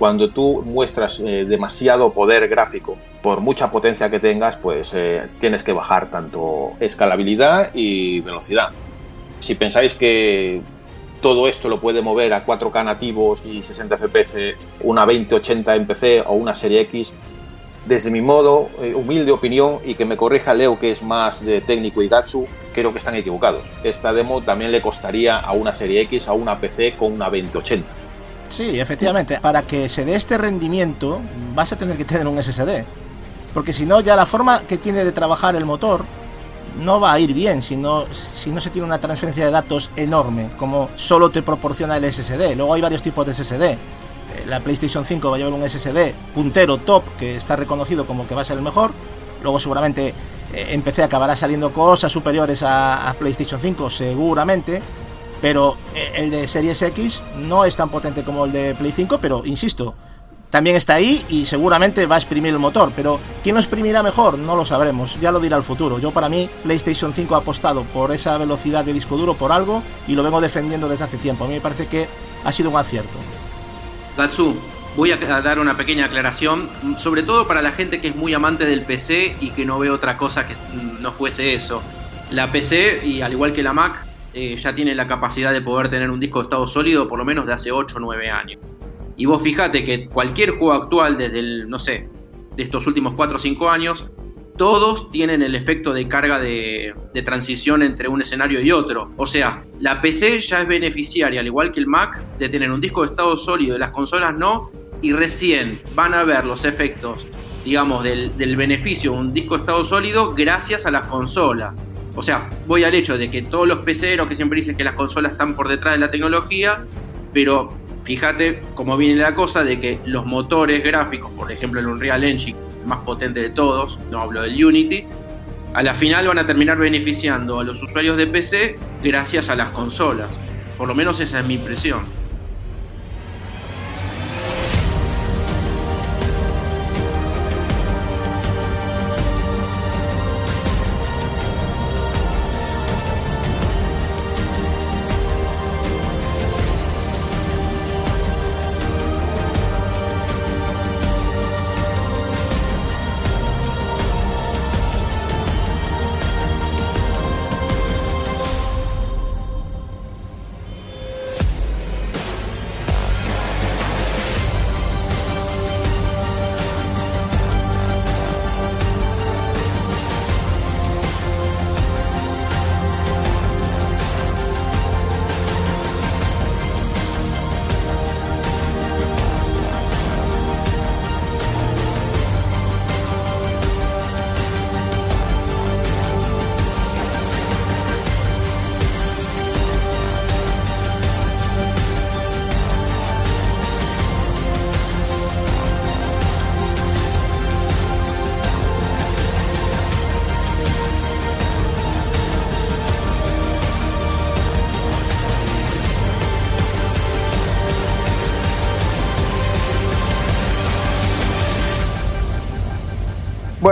cuando tú muestras eh, demasiado poder gráfico, por mucha potencia que tengas, pues eh, tienes que bajar tanto escalabilidad y velocidad. Si pensáis que todo esto lo puede mover a 4K nativos y 60 FPS, una 2080 en PC o una serie X, desde mi modo, eh, humilde opinión, y que me corrija Leo, que es más de técnico y Gatsu, creo que están equivocados. Esta demo también le costaría a una serie X, a una PC con una 2080. Sí, efectivamente. Para que se dé este rendimiento, vas a tener que tener un SSD. Porque si no, ya la forma que tiene de trabajar el motor no va a ir bien si no, si no se tiene una transferencia de datos enorme, como solo te proporciona el SSD. Luego hay varios tipos de SSD. Eh, La PlayStation 5 va a llevar un SSD puntero top que está reconocido como que va a ser el mejor. Luego seguramente eh, en PC acabará saliendo cosas superiores a, a PlayStation 5, seguramente pero eh, el de Series X no es tan potente como el de Play 5, pero insisto, también está ahí y seguramente va a exprimir el motor, pero ¿quién lo exprimirá mejor? No lo sabremos, ya lo dirá el futuro. Yo para mí PlayStation 5 ha apostado por esa velocidad de disco duro por algo y lo vengo defendiendo desde hace tiempo. A mí me parece que ha sido un acierto. Gatsu, voy a dar una pequeña aclaración, sobre todo para la gente que es muy amante del PC y que no ve otra cosa que no fuese eso. La PC, y al igual que la Mac, eh, ya tiene la capacidad de poder tener un disco de estado sólido por lo menos de hace 8 o 9 años. Y vos fijate que cualquier juego actual desde el, no sé, de estos últimos 4 o 5 años, todos tienen el efecto de carga de, transición entre un escenario y otro. O sea, la PC ya es beneficiaria, al igual que el Mac, de tener un disco de estado sólido las consolas no, y recién van a ver los efectos, digamos, del, del beneficio de un disco de estado sólido gracias a las consolas. O sea, voy al hecho de que todos los peceros que siempre dicen que las consolas están por detrás de la tecnología, pero fíjate cómo viene la cosa de que los motores gráficos, por ejemplo el Unreal Engine, el más potente de todos, no hablo del Unity, a la final van a terminar beneficiando a los usuarios de PC gracias a las consolas. Por lo menos esa es mi impresión.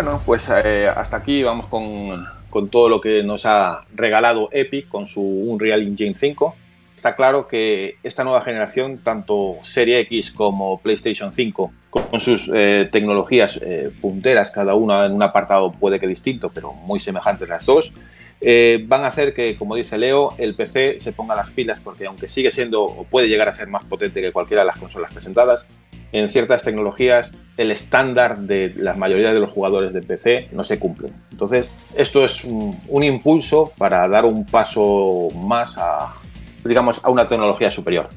Bueno, pues eh, hasta aquí vamos con, todo lo que nos ha regalado Epic con su Unreal Engine 5 está claro que esta nueva generación, tanto Serie X como PlayStation 5, con sus eh, tecnologías eh, punteras, cada una en un apartado puede que distinto, pero muy semejantes las dos, eh, van a hacer que, como dice Leo, el PC se ponga las pilas, porque aunque sigue siendo o puede llegar a ser más potente que cualquiera de las consolas presentadas, en ciertas tecnologías el estándar de la mayoría de los jugadores de PC no se cumple. Entonces, esto es un impulso para dar un paso más a, digamos, a una tecnología superior.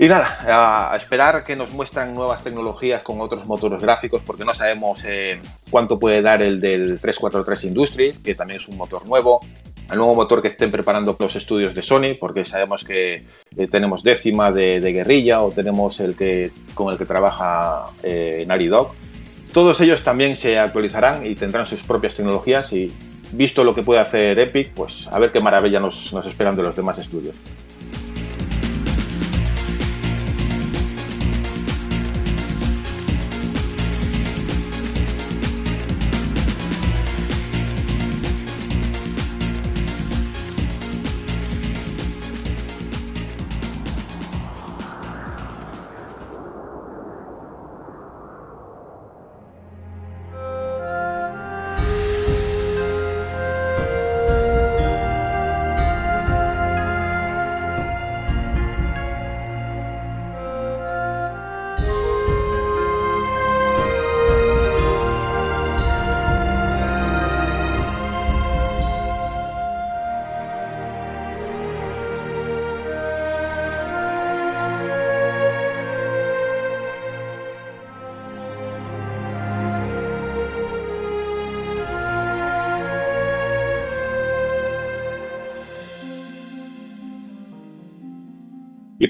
Y nada, a esperar que nos muestran nuevas tecnologías con otros motores gráficos, porque no sabemos eh, cuánto puede dar el del 343 Industries, que también es un motor nuevo, el nuevo motor que estén preparando los estudios de Sony, porque sabemos que eh, tenemos décima de, guerrilla o tenemos el que con el que trabaja eh, Dog. Todos ellos también se actualizarán y tendrán sus propias tecnologías y visto lo que puede hacer Epic, pues a ver qué maravilla nos, nos esperan de los demás estudios.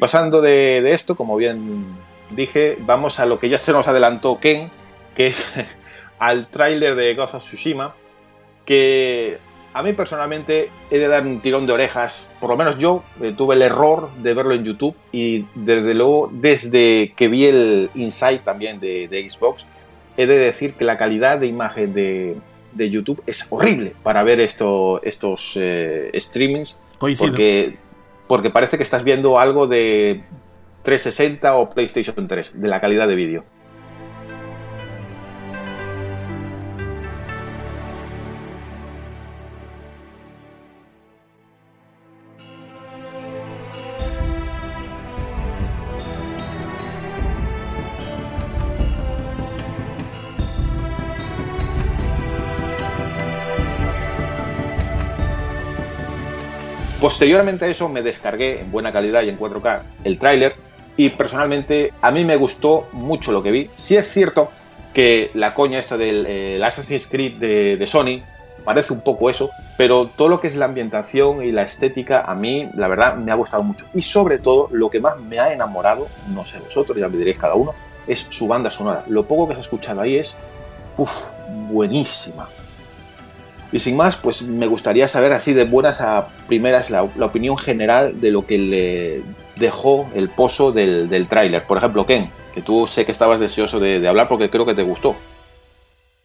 Pasando de, esto, como bien dije, vamos a lo que ya se nos adelantó Ken, que es *laughs* al tráiler de Ghost of Tsushima, que a mí personalmente he de dar un tirón de orejas, por lo menos yo eh, tuve el error de verlo en YouTube y desde luego desde que vi el Insight también de, Xbox, he de decir que la calidad de imagen de, YouTube es horrible para ver esto, estos eh, streamings. Porque porque parece que estás viendo algo de 360 o PlayStation 3, de la calidad de vídeo. Posteriormente a eso me descargué en buena calidad y en 4K el tráiler y personalmente a mí me gustó mucho lo que vi. Sí es cierto que la coña esta del Assassin's Creed de, Sony parece un poco eso, pero todo lo que es la ambientación y la estética a mí la verdad me ha gustado mucho. Y sobre todo lo que más me ha enamorado, no sé vosotros, ya me diréis cada uno, es su banda sonora. Lo poco que se ha escuchado ahí es, uff, buenísima. Y sin más, pues me gustaría saber así de buenas a primeras la, opinión general de lo que le dejó el pozo del, del tráiler. Por ejemplo, Ken, que tú sé que estabas deseoso de, de, hablar porque creo que te gustó.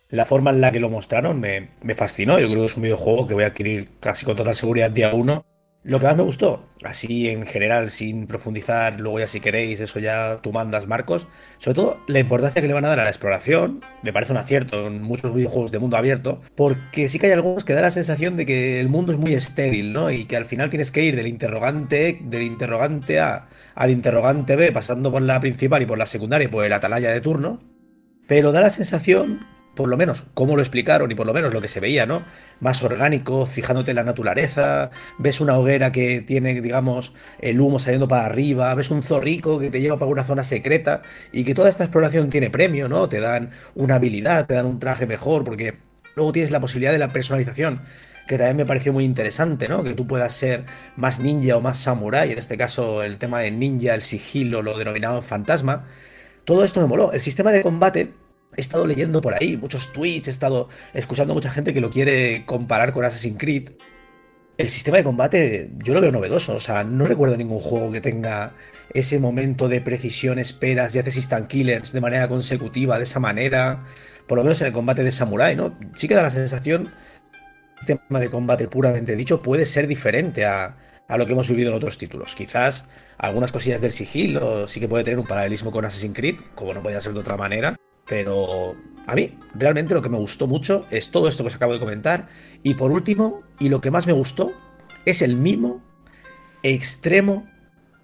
La forma en la que lo mostraron me, me fascinó. Yo creo que es un videojuego que voy a adquirir casi con total seguridad día uno lo que más me gustó, así en general, sin profundizar, luego ya si queréis, eso ya tú mandas, Marcos, sobre todo la importancia que le van a dar a la exploración, me parece un acierto en muchos videojuegos de mundo abierto, porque sí que hay algunos que da la sensación de que el mundo es muy estéril, ¿no? Y que al final tienes que ir del interrogante, del interrogante A al interrogante B, pasando por la principal y por la secundaria y por el atalaya de turno, pero da la sensación por lo menos cómo lo explicaron y por lo menos lo que se veía, ¿no? Más orgánico, fijándote en la naturaleza, ves una hoguera que tiene, digamos, el humo saliendo para arriba, ves un zorrico que te lleva para una zona secreta y que toda esta exploración tiene premio, ¿no? Te dan una habilidad, te dan un traje mejor, porque luego tienes la posibilidad de la personalización que también me pareció muy interesante, ¿no? Que tú puedas ser más ninja o más samurai, en este caso el tema de ninja, el sigilo, lo denominaban fantasma. Todo esto me moló. El sistema de combate He estado leyendo por ahí muchos tweets, he estado escuchando a mucha gente que lo quiere comparar con Assassin's Creed. el sistema de combate yo lo veo novedoso. O sea, no recuerdo ningún juego que tenga ese momento de precisión, esperas y haces instant killers de manera consecutiva, de esa manera. Por lo menos en el combate de Samurai, ¿no? Sí que da la sensación, el sistema de combate puramente dicho puede ser diferente a, a lo que hemos vivido en otros títulos. Quizás algunas cosillas del sigilo sí que puede tener un paralelismo con Assassin's Creed, como no podía ser de otra manera. Pero a mí, realmente lo que me gustó mucho es todo esto que os acabo de comentar. Y por último, y lo que más me gustó, es el mimo extremo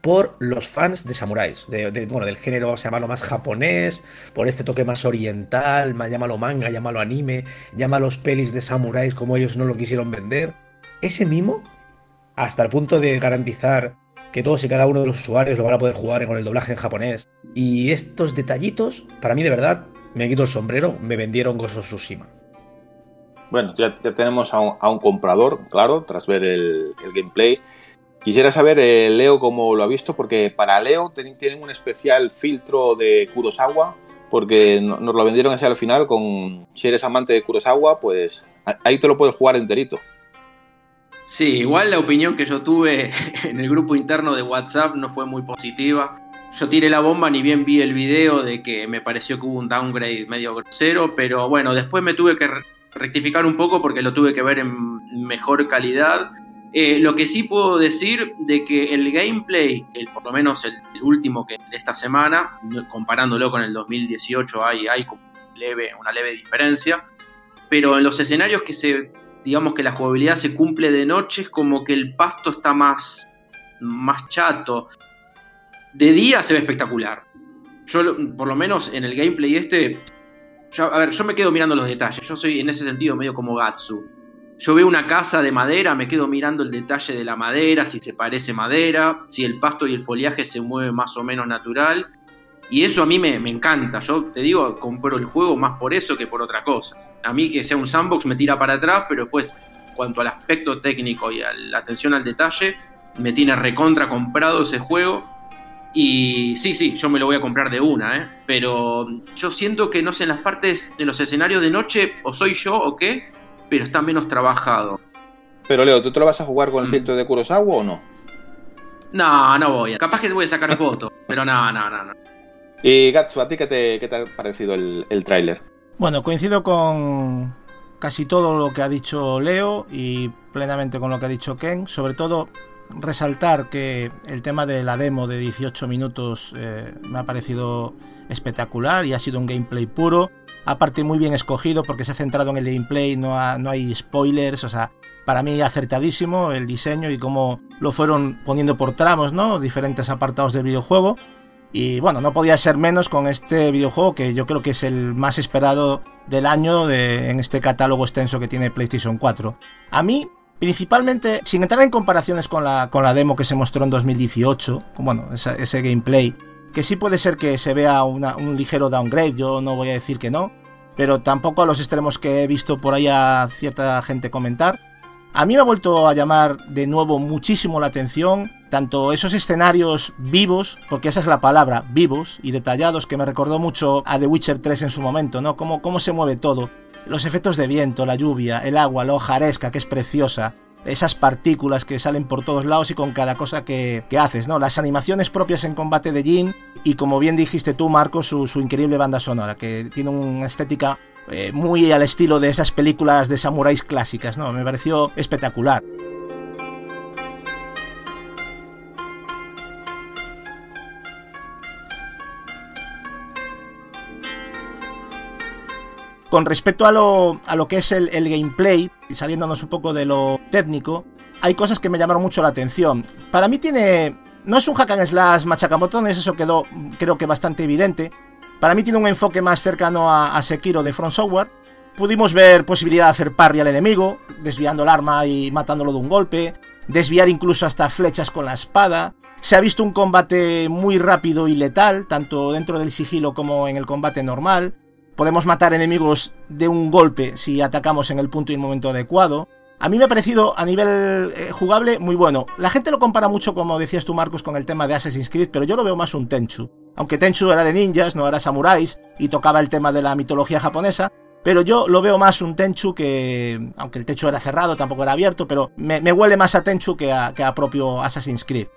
por los fans de samuráis, de, bueno, del género, se llama lo más japonés, por este toque más oriental, llámalo manga, llámalo anime, llámalo pelis de samuráis como ellos no lo quisieron vender. Ese mimo, hasta el punto de garantizar que todos y cada uno de los usuarios lo van a poder jugar con el doblaje en japonés. Y estos detallitos, para mí de verdad, me quito el sombrero, me vendieron Gozo Tsushima. Bueno, ya, tenemos a un, comprador, claro, tras ver el, gameplay. Quisiera saber, eh, Leo, cómo lo ha visto, porque para Leo tienen un especial filtro de Kurosawa, porque nos lo vendieron así al final, con si eres amante de Kurosawa, pues ahí te lo puedes jugar enterito. Sí, igual la opinión que yo tuve *laughs* en el grupo interno de WhatsApp no fue muy positiva. Yo tiré la bomba, ni bien vi el video de que me pareció que hubo un downgrade medio grosero, pero bueno, después me tuve que rectificar un poco porque lo tuve que ver en mejor calidad. Eh, lo que sí puedo decir de que el gameplay, el, por lo menos el, último que de esta semana, comparándolo con el 2018 hay, hay leve, una leve diferencia, pero en los escenarios que se digamos que la jugabilidad se cumple de noche, es como que el pasto está más, más chato. De día se ve espectacular. Yo, por lo menos en el gameplay este, a ver, yo me quedo mirando los detalles. Yo soy en ese sentido medio como Gatsu. Yo veo una casa de madera, me quedo mirando el detalle de la madera, si se parece madera, si el pasto y el foliaje se mueven más o menos natural. Y eso a mí me, me encanta. Yo te digo, compro el juego más por eso que por otra cosa a mí que sea un sandbox me tira para atrás, pero después, cuanto al aspecto técnico y a la atención al detalle, me tiene recontra comprado ese juego. Y sí, sí, yo me lo voy a comprar de una, ¿eh? Pero yo siento que, no sé, en las partes, de los escenarios de noche, o soy yo o qué, pero está menos trabajado. Pero Leo, ¿tú te lo vas a jugar con el mm. filtro de Kurosawa o no? No, no voy. Capaz que voy a sacar fotos, *laughs* pero no, no, no, no. Y Gatsu, ¿a ti qué te, qué te ha parecido el, el tráiler? Bueno, coincido con casi todo lo que ha dicho Leo y plenamente con lo que ha dicho Ken. Sobre todo resaltar que el tema de la demo de 18 minutos eh, me ha parecido espectacular y ha sido un gameplay puro. Aparte muy bien escogido porque se ha centrado en el gameplay, no, no hay spoilers, o sea, para mí acertadísimo el diseño y cómo lo fueron poniendo por tramos, ¿no? Diferentes apartados del videojuego. Y bueno, no podía ser menos con este videojuego que yo creo que es el más esperado del año en este catálogo extenso que tiene PlayStation 4. A mí, principalmente, sin entrar en comparaciones con la, con la demo que se mostró en 2018, bueno, ese, gameplay, que sí puede ser que se vea un ligero downgrade, yo no voy a decir que no, pero tampoco a los extremos que he visto por ahí a cierta gente comentar. A mí me ha vuelto a llamar de nuevo muchísimo la atención tanto esos escenarios vivos, porque esa es la palabra, vivos y detallados, que me recordó mucho a The Witcher 3 en su momento, ¿no? Cómo, cómo se mueve todo. Los efectos de viento, la lluvia, el agua, la hojaresca, que es preciosa. Esas partículas que salen por todos lados y con cada cosa que, haces, ¿no? Las animaciones propias en combate de Jin y como bien dijiste tú, Marco, su, increíble banda sonora, que tiene una estética eh, muy al estilo de esas películas de samuráis clásicas, ¿no? Me pareció espectacular. Con respecto a lo, a lo que es el, gameplay, y saliéndonos un poco de lo técnico, hay cosas que me llamaron mucho la atención. Para mí tiene... No es un hack and slash machacabotones, eso quedó creo que bastante evidente. Para mí tiene un enfoque más cercano a, Sekiro de Front Software. Pudimos ver posibilidad de hacer parry al enemigo, desviando el arma y matándolo de un golpe, desviar incluso hasta flechas con la espada. Se ha visto un combate muy rápido y letal, tanto dentro del sigilo como en el combate normal. Podemos matar enemigos de un golpe si atacamos en el punto y el momento adecuado. A mí me ha parecido a nivel eh, jugable muy bueno. La gente lo compara mucho, como decías tú, Marcos, con el tema de Assassin's Creed, pero yo lo veo más un Tenchu. Aunque Tenchu era de ninjas, no era samuráis, y tocaba el tema de la mitología japonesa, pero yo lo veo más un Tenchu que, aunque el techo era cerrado, tampoco era abierto, pero me, huele más a Tenchu que a, que a propio Assassin's Creed.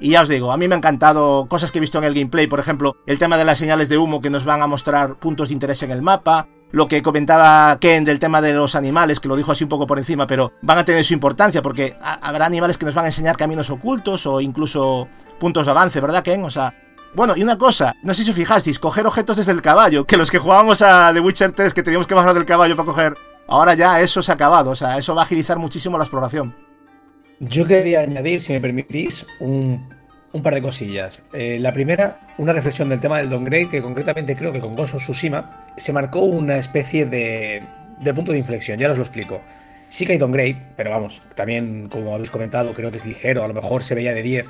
Y ya os digo, a mí me ha encantado cosas que he visto en el gameplay, por ejemplo, el tema de las señales de humo que nos van a mostrar puntos de interés en el mapa, lo que comentaba Ken del tema de los animales, que lo dijo así un poco por encima, pero van a tener su importancia porque habrá animales que nos van a enseñar caminos ocultos o incluso puntos de avance, ¿verdad, Ken? O sea, bueno, y una cosa, no sé si os fijasteis, coger objetos desde el caballo, que los que jugábamos a The Witcher 3 que teníamos que bajar del caballo para coger, ahora ya eso se ha acabado, o sea, eso va a agilizar muchísimo la exploración. Yo quería añadir, si me permitís, un, par de cosillas. Eh, la primera, una reflexión del tema del downgrade, que concretamente creo que con Gozo Tsushima se marcó una especie de, de punto de inflexión, ya os lo explico. Sí que hay downgrade, pero vamos, también como habéis comentado, creo que es ligero, a lo mejor se veía de 10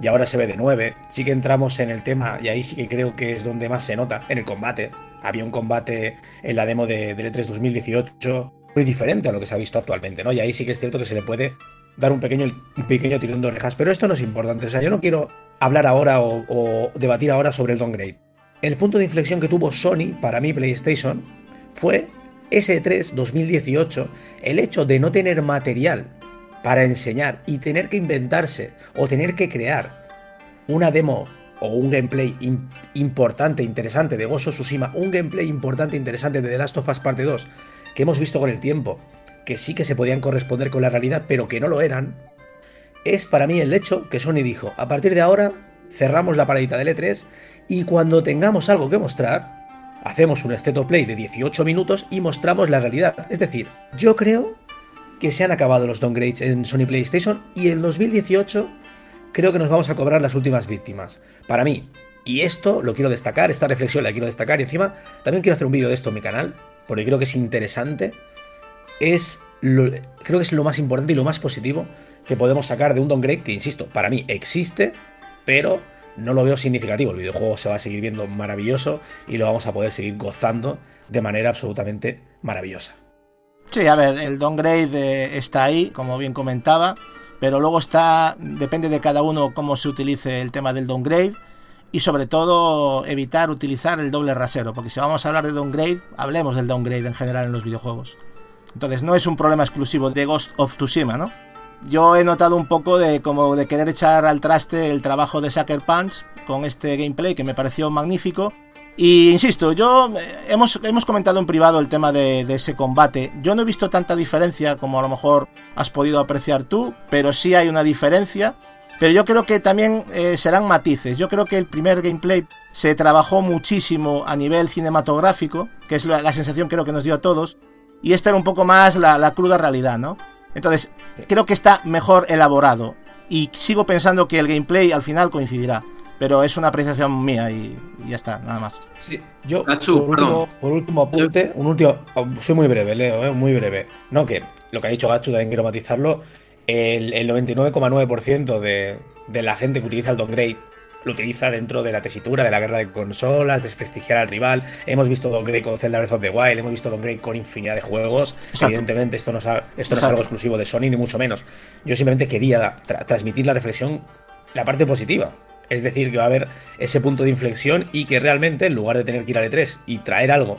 y ahora se ve de 9. Sí que entramos en el tema, y ahí sí que creo que es donde más se nota, en el combate. Había un combate en la demo de, de E3 2018 muy diferente a lo que se ha visto actualmente, ¿no? Y ahí sí que es cierto que se le puede dar un pequeño, un pequeño tirón de orejas. Pero esto no es importante. O sea, yo no quiero hablar ahora o, debatir ahora sobre el downgrade. El punto de inflexión que tuvo Sony para mí PlayStation fue S3 2018, el hecho de no tener material para enseñar y tener que inventarse o tener que crear una demo o un gameplay importante, interesante de Gozo Tsushima, un gameplay importante, interesante de The Last of Us Parte 2, que hemos visto con el tiempo, que sí que se podían corresponder con la realidad, pero que no lo eran, es para mí el hecho que Sony dijo, a partir de ahora cerramos la paradita del E3 y cuando tengamos algo que mostrar, hacemos un State of Play de 18 minutos y mostramos la realidad. Es decir, yo creo que se han acabado los downgrades en Sony PlayStation y en 2018 creo que nos vamos a cobrar las últimas víctimas. Para mí, y esto lo quiero destacar, esta reflexión la quiero destacar y encima también quiero hacer un vídeo de esto en mi canal, porque creo que es interesante es creo que es lo más importante y lo más positivo que podemos sacar de un downgrade que, insisto, para mí existe, pero no lo veo significativo. El videojuego se va a seguir viendo maravilloso y lo vamos a poder seguir gozando de manera absolutamente maravillosa. Sí, a ver, el downgrade está ahí, como bien comentaba, pero luego está, depende de cada uno cómo se utilice el tema del downgrade y sobre todo evitar utilizar el doble rasero, porque si vamos a hablar de downgrade, hablemos del downgrade en general en los videojuegos. Entonces no es un problema exclusivo de Ghost of Tsushima, ¿no? Yo he notado un poco de como de querer echar al traste el trabajo de Sucker Punch con este gameplay que me pareció magnífico. Y insisto, yo eh, hemos, hemos comentado en privado el tema de, ese combate. Yo no he visto tanta diferencia como a lo mejor has podido apreciar tú, pero sí hay una diferencia. Pero yo creo que también eh, serán matices. Yo creo que el primer gameplay se trabajó muchísimo a nivel cinematográfico, que es la sensación creo que nos dio a todos y esta era un poco más la, cruda realidad, ¿no? Entonces, creo que está mejor elaborado y sigo pensando que el gameplay al final coincidirá. Pero es una apreciación mía y, ya está, nada más. Sí, yo, por, último, apunte, un último, soy muy breve, Leo, ¿eh? muy breve. No, que lo que ha dicho Gachu también quiero matizarlo. El, 99,9% de, de la gente que utiliza el downgrade lo utiliza dentro de la tesitura de la guerra de consolas, desprestigiar al rival. Hemos visto Don Grey con Zelda Breath of the Wild, hemos visto Don Grey con infinidad de juegos. Evidentemente, esto no, es, esto no es algo exclusivo de Sony, ni mucho menos. Yo simplemente quería transmitir la reflexión, la parte positiva. Es decir, que va a haber ese punto de inflexión y que realmente, en lugar de tener que ir al E3 y traer algo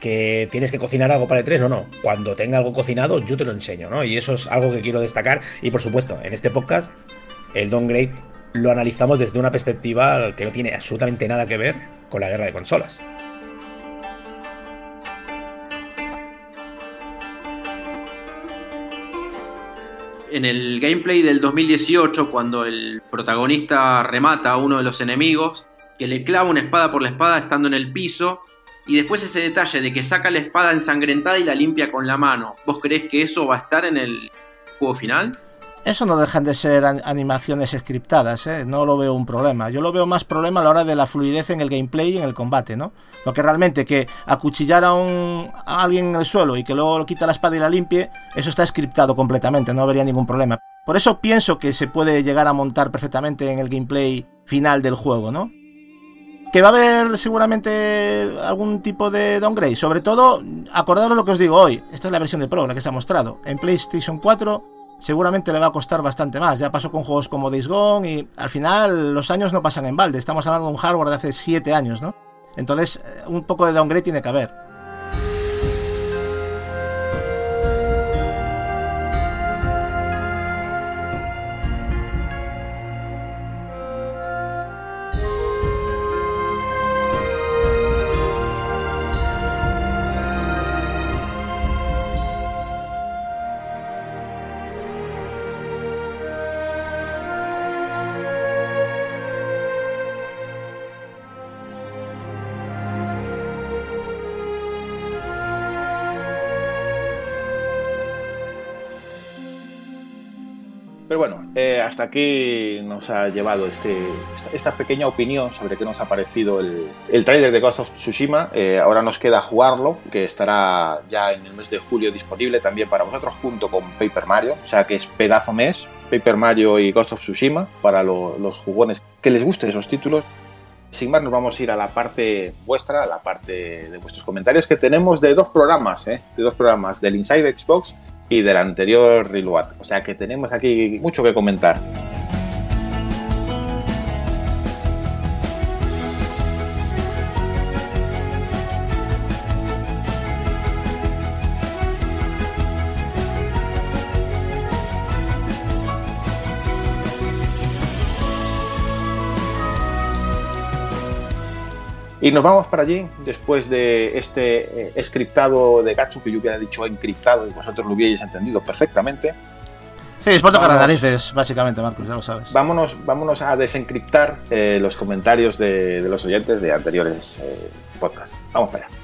que tienes que cocinar algo para E3 o no, cuando tenga algo cocinado, yo te lo enseño, ¿no? Y eso es algo que quiero destacar. Y por supuesto, en este podcast, el downgrade lo analizamos desde una perspectiva que no tiene absolutamente nada que ver con la guerra de consolas. En el gameplay del 2018, cuando el protagonista remata a uno de los enemigos, que le clava una espada por la espada estando en el piso, y después ese detalle de que saca la espada ensangrentada y la limpia con la mano, ¿vos creés que eso va a estar en el juego final? Eso no dejan de ser animaciones scriptadas, ¿eh? no lo veo un problema. Yo lo veo más problema a la hora de la fluidez en el gameplay y en el combate, ¿no? Porque realmente que acuchillar a, un, a alguien en el suelo y que luego lo quita la espada y la limpie, eso está scriptado completamente, no habría ningún problema. Por eso pienso que se puede llegar a montar perfectamente en el gameplay final del juego, ¿no? Que va a haber seguramente algún tipo de downgrade. Sobre todo, acordaros lo que os digo hoy. Esta es la versión de Pro, la que se ha mostrado. En PlayStation 4 seguramente le va a costar bastante más. Ya pasó con juegos como Days Gone y al final los años no pasan en balde. Estamos hablando de un hardware de hace 7 años, ¿no? Entonces, eh, un poco de downgrade tiene que haber. Hasta aquí nos ha llevado este, esta, pequeña opinión sobre qué nos ha parecido el, el tráiler de Ghost of Tsushima. Eh, ahora nos queda jugarlo, que estará ya en el mes de julio disponible también para vosotros junto con Paper Mario. O sea que es pedazo mes, Paper Mario y Ghost of Tsushima para lo- los jugones que les gusten esos títulos. Sin más, nos vamos a ir a la parte vuestra, a la parte de vuestros comentarios que tenemos de dos programas, ¿eh? de dos programas, del Inside Xbox y del anterior Reload. O sea que tenemos aquí mucho que comentar. Y nos vamos para allí después de este eh, scriptado de Gatsu que yo hubiera dicho encriptado y vosotros lo hubierais entendido perfectamente. Sí, es por tocar las narices, básicamente, Marcos, ya lo sabes. Vámonos, vámonos a desencriptar eh, los comentarios de, de los oyentes de anteriores eh, podcasts. Vamos para allá.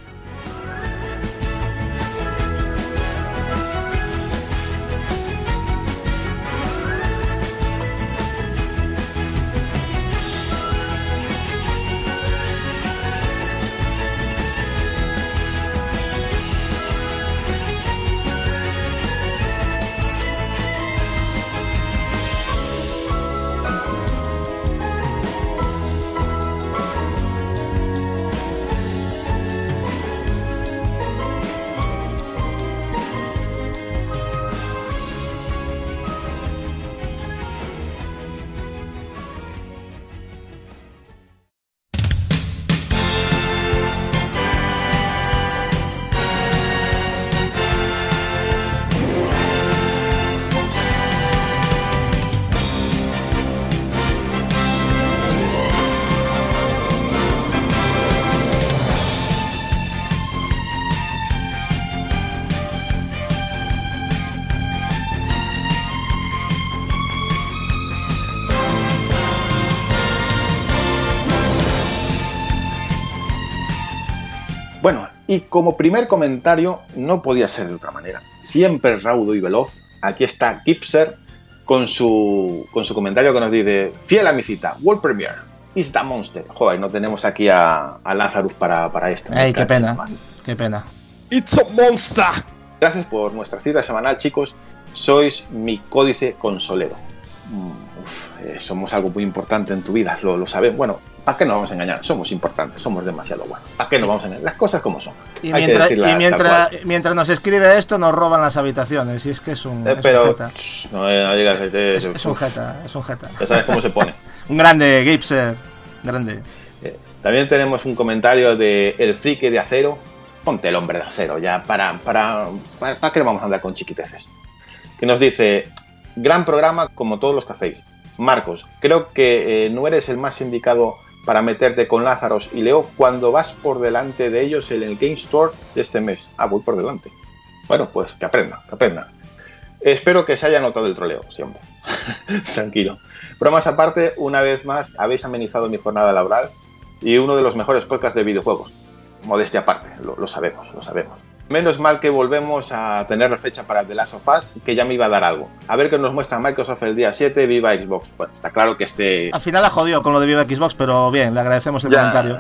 Y como primer comentario, no podía ser de otra manera. Siempre raudo y veloz. Aquí está Gipser con su, con su comentario que nos dice: Fiel a mi cita, World Premiere, is the monster. Joder, no tenemos aquí a, a Lazarus para, para esto. Ay, qué pena, Man. qué pena. It's a monster. Gracias por nuestra cita semanal, chicos. Sois mi códice consolero. Mm, uf, eh, somos algo muy importante en tu vida, lo, lo sabemos. Bueno, ¿para qué nos vamos a engañar? Somos importantes, somos demasiado buenos. ¿Para qué nos vamos a engañar? Las cosas como son. Y Hay mientras, y mientras, mientras nos escribe esto, nos roban las habitaciones. Y es que es un, Eh, es un jeta. no, eh, no eh, Es, es un jeta, es un jeta. Ya sabes cómo se pone. *laughs* Un grande, Gipser. Grande. Eh, También tenemos un comentario de El Friki de Acero. Ponte el hombre de acero ya, para, para, para, ¿para qué vamos a andar con chiquiteces? Que nos dice, gran programa como todos los que hacéis. Marcos, creo que eh, no eres el más indicado para meterte con Lázaros y Leo cuando vas por delante de ellos en el Game Store de este mes. Ah, voy por delante. Bueno, pues que aprendan, que aprendan. Espero que se haya notado el troleo, siempre. *laughs* Tranquilo. Bromas aparte, una vez más, habéis amenizado mi jornada laboral y uno de los mejores podcasts de videojuegos. Modestia aparte, lo, lo sabemos, lo sabemos. Menos mal que volvemos a tener fecha para The Last of Us, que ya me iba a dar algo. A ver qué nos muestra Microsoft el día 7, viva Xbox. Bueno, está claro que este... Al final ha jodido con lo de Viva Xbox, pero bien, le agradecemos el Ya. comentario.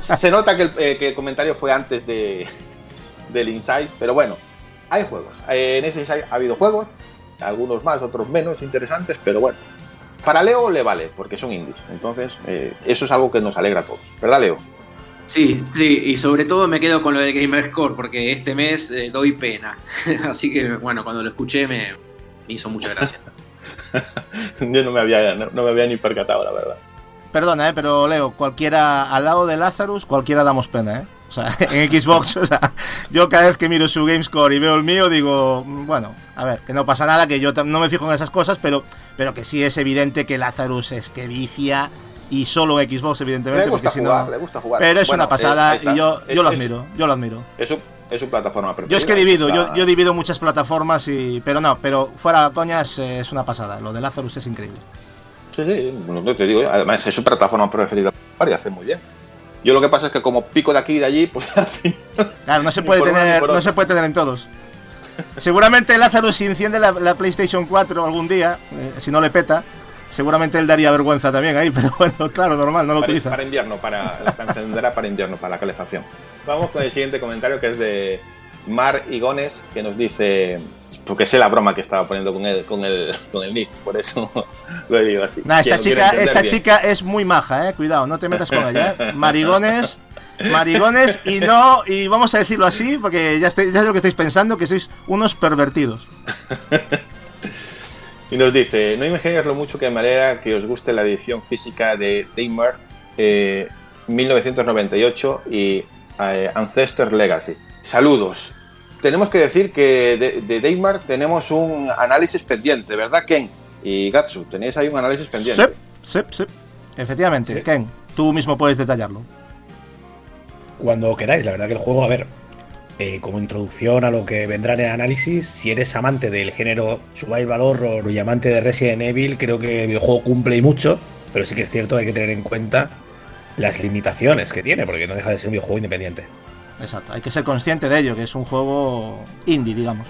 *laughs* se nota que el, eh, que el comentario fue antes de, *laughs* del Inside, pero bueno, hay juegos. Eh, en ese Inside ha habido juegos, algunos más, otros menos interesantes, pero bueno. Para Leo le vale, porque son indies. Entonces, eh, eso es algo que nos alegra a todos. ¿Verdad, Leo? Sí, sí, y sobre todo me quedo con lo del Gamerscore, porque este mes eh, doy pena. *laughs* Así que, bueno, cuando lo escuché me, me hizo mucha gracia. *laughs* Yo no me, había, no, no me había ni percatado, la verdad. Perdona, eh, pero Leo, cualquiera al lado de Lazarus, cualquiera damos pena, ¿eh? O sea, *laughs* en Xbox, o sea, yo cada vez que miro su GameScore y veo el mío, digo, mm, bueno, a ver, que no pasa nada, que yo no me fijo en esas cosas, pero, pero que sí es evidente que Lazarus es que vicia y solo Xbox, evidentemente, Le gusta porque si no. le gusta jugar. Pero es Bueno, una pasada eh, está. y yo, Es- yo lo es- admiro, yo lo admiro. Es su, es su plataforma preferida. Yo es que divido, yo, La- yo divido muchas plataformas y. Pero no, pero fuera coñas eh, es una pasada. Lo de Lazarus es increíble. Sí, sí, que te digo, además es su plataforma preferida y hace muy bien. Yo lo que pasa es que como pico de aquí y de allí, pues *laughs* así. Claro, no se puede tener, no se puede tener en todos. Seguramente Lazarus si enciende la, la PlayStation 4 algún día, eh, si no le peta, seguramente él daría vergüenza también ahí, *laughs* pero bueno, claro, normal, no lo para, utiliza. para invierno, para la para invierno, para la calefacción. Vamos con el siguiente comentario que es de Mar Igones, que nos dice, porque sé la broma que estaba poniendo con el, con el, con el nick, por eso *laughs* lo he dicho así. Nah, esta chica, esta bien. chica es muy maja, eh, cuidado, no te metas con ella, eh. Marigones, marigones y no, y vamos a decirlo así, porque ya, estáis- ya sé lo que estáis pensando, que sois unos pervertidos. *laughs* Y nos dice, no imagináis lo mucho que me alegra que os guste la edición física de Daymar eh, 1998 y eh, Ancestor Legacy. Saludos. Tenemos que decir que de, de Daymar tenemos un análisis pendiente, ¿verdad, Ken? Y Gatsu, tenéis ahí un análisis pendiente. Sep, sep, sep. Efectivamente, Sí. Ken, tú mismo puedes detallarlo. Cuando queráis, la verdad que el juego, a ver, eh, como introducción a lo que vendrá en el análisis, si eres amante del género survival horror y amante de Resident Evil, creo que el videojuego cumple y mucho, pero sí que es cierto que hay que tener en cuenta las limitaciones que tiene, porque no deja de ser un videojuego independiente. Exacto, hay que ser consciente de ello, que es un juego indie, digamos.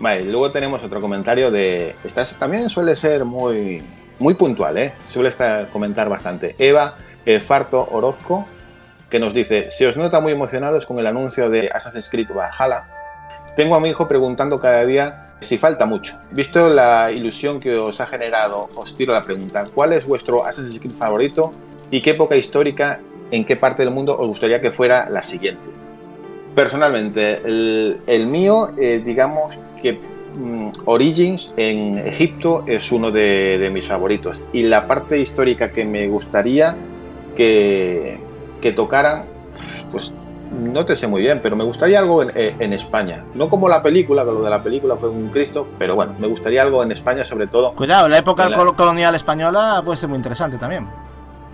Vale, luego tenemos otro comentario de. Estás, también suele ser muy, muy puntual, ¿eh? Suele estar, comentar bastante. Eva eh, Farto Orozco, que nos dice: Se os nota muy emocionados con el anuncio de Assassin's Creed Valhalla. Tengo a mi hijo preguntando cada día si falta mucho. Visto la ilusión que os ha generado, os tiro la pregunta: ¿Cuál es vuestro Assassin's Creed favorito y qué época histórica, en qué parte del mundo os gustaría que fuera la siguiente? Personalmente, el, mío, eh, digamos que mm, Origins en Egipto es uno de, de mis favoritos. Y la parte histórica que me gustaría que, que tocaran, pues no te sé muy bien, pero me gustaría algo en, eh, en España. No como la película, que lo de la película fue un Cristo, pero bueno, me gustaría algo en España sobre todo. Cuidado, la época col- colonial española puede ser muy interesante también.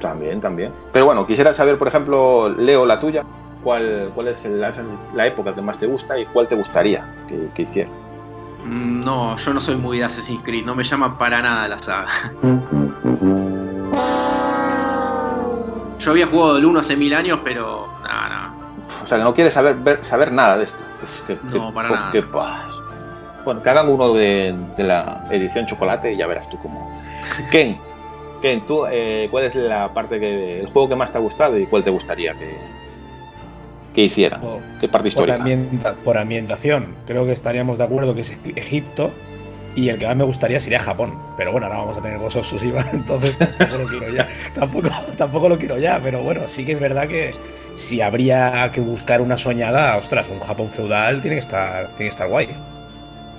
También, también. Pero bueno, quisiera saber, por ejemplo, Leo, la tuya, cuál, cuál es el- la época que más te gusta y cuál te gustaría que, que hiciera. Mm, No, yo no soy muy de Assassin's Creed, no me llama para nada la saga. Yo había jugado el 1 hace mil años, pero nada, nada. O sea, que no quieres saber, ver- saber nada de esto. Es que, No, que- para po- nada. que. Bueno, que hagan uno de, de la edición chocolate y ya verás tú cómo. Ken, Ken, tú, eh, ¿cuál es la parte que. el juego que más te ha gustado y cuál te gustaría que, que hiciera? ¿Qué parte por histórica? ambienta- por ambientación, creo que estaríamos de acuerdo que es Egipto. Y el que más me gustaría sería Japón. Pero bueno, ahora vamos a tener Ghost of Tsushima, entonces tampoco lo quiero ya. Tampoco, tampoco lo quiero ya, pero bueno, sí que es verdad que si habría que buscar una soñada, ostras, un Japón feudal tiene que estar, tiene que estar guay.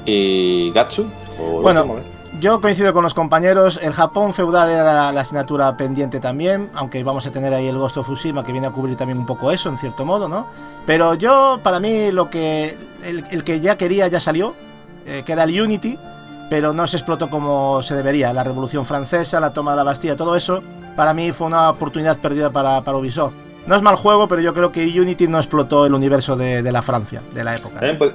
¿Y Gatsu? ¿O lo Bueno, eh? Yo coincido con los compañeros, el Japón feudal era la, la asignatura pendiente también, aunque vamos a tener ahí el Ghost of Tsushima que viene a cubrir también un poco eso, en cierto modo, ¿no? Pero yo, para mí, lo que el, el que ya quería ya salió, eh, que era el Unity, pero no se explotó como se debería. La Revolución Francesa, la toma de la Bastilla, todo eso, para mí fue una oportunidad perdida para, para Ubisoft. No es mal juego, pero yo creo que Unity no explotó el universo de, de la Francia, de la época. También, pod-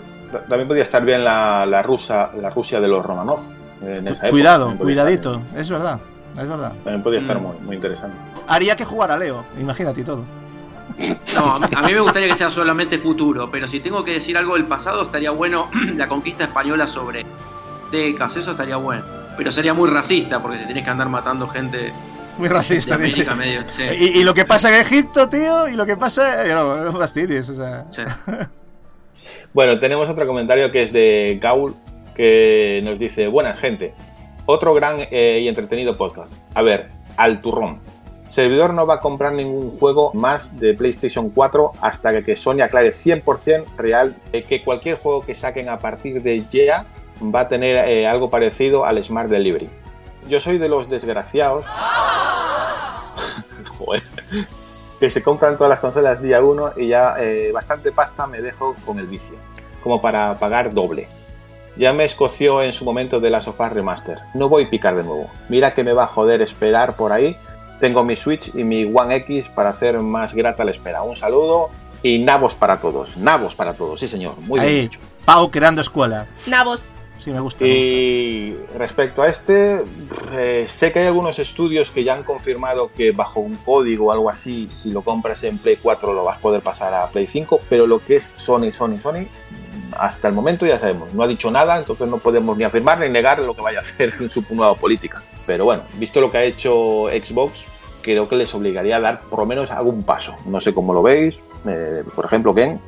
también podía estar bien la, la, rusa, la Rusia de los Romanov. En esa época. Cuidado, cuidadito, estar- es verdad, es verdad. También podía estar Mm. muy, muy interesante. Haría que jugara Leo, imagínate y todo. No, a a mí me gustaría que sea solamente futuro, pero si tengo que decir algo del pasado, estaría bueno *clears throat* la conquista española sobre tecas, eso estaría bueno. Pero sería muy racista, porque si tenés que andar matando gente Muy de racista, dice. América medio. Sí, Y, y lo que pasa en Egipto, tío, y lo que pasa. No, no fastidies, o sea. sí. *laughs* Bueno, tenemos otro comentario que es de Gaul, que nos dice, buenas gente, otro gran eh, y entretenido podcast. A ver, al turrón. Servidor no va a comprar ningún juego más de PlayStation 4 hasta que, Sony aclare 100% real de que cualquier juego que saquen a partir de ya va a tener eh, algo parecido al Smart Delivery. Yo soy de los desgraciados *laughs* Joder. que se compran todas las consolas día uno y ya eh, bastante pasta me dejo con el vicio, como para pagar doble. Ya me escoció en su momento de la sofá remaster. No voy a picar de nuevo. Mira que me va a joder esperar por ahí. Tengo mi Switch y mi One X para hacer más grata la espera. Un saludo y nabos para todos. Nabos para todos, sí señor. Muy bien Ahí. Pau creando escuela. Nabos. Sí, me gusta. me gusta. Y respecto a este, eh, sé que hay algunos estudios que ya han confirmado que bajo un código o algo así, si lo compras en Play 4 lo vas a poder pasar a Play 5, pero lo que es Sony, Sony, Sony, hasta el momento ya sabemos, no ha dicho nada, entonces no podemos ni afirmar ni negar lo que vaya a hacer *laughs* en su nueva política. Pero bueno, visto lo que ha hecho Xbox, creo que les obligaría a dar por lo menos algún paso. No sé cómo lo veis, eh, por ejemplo, Ken.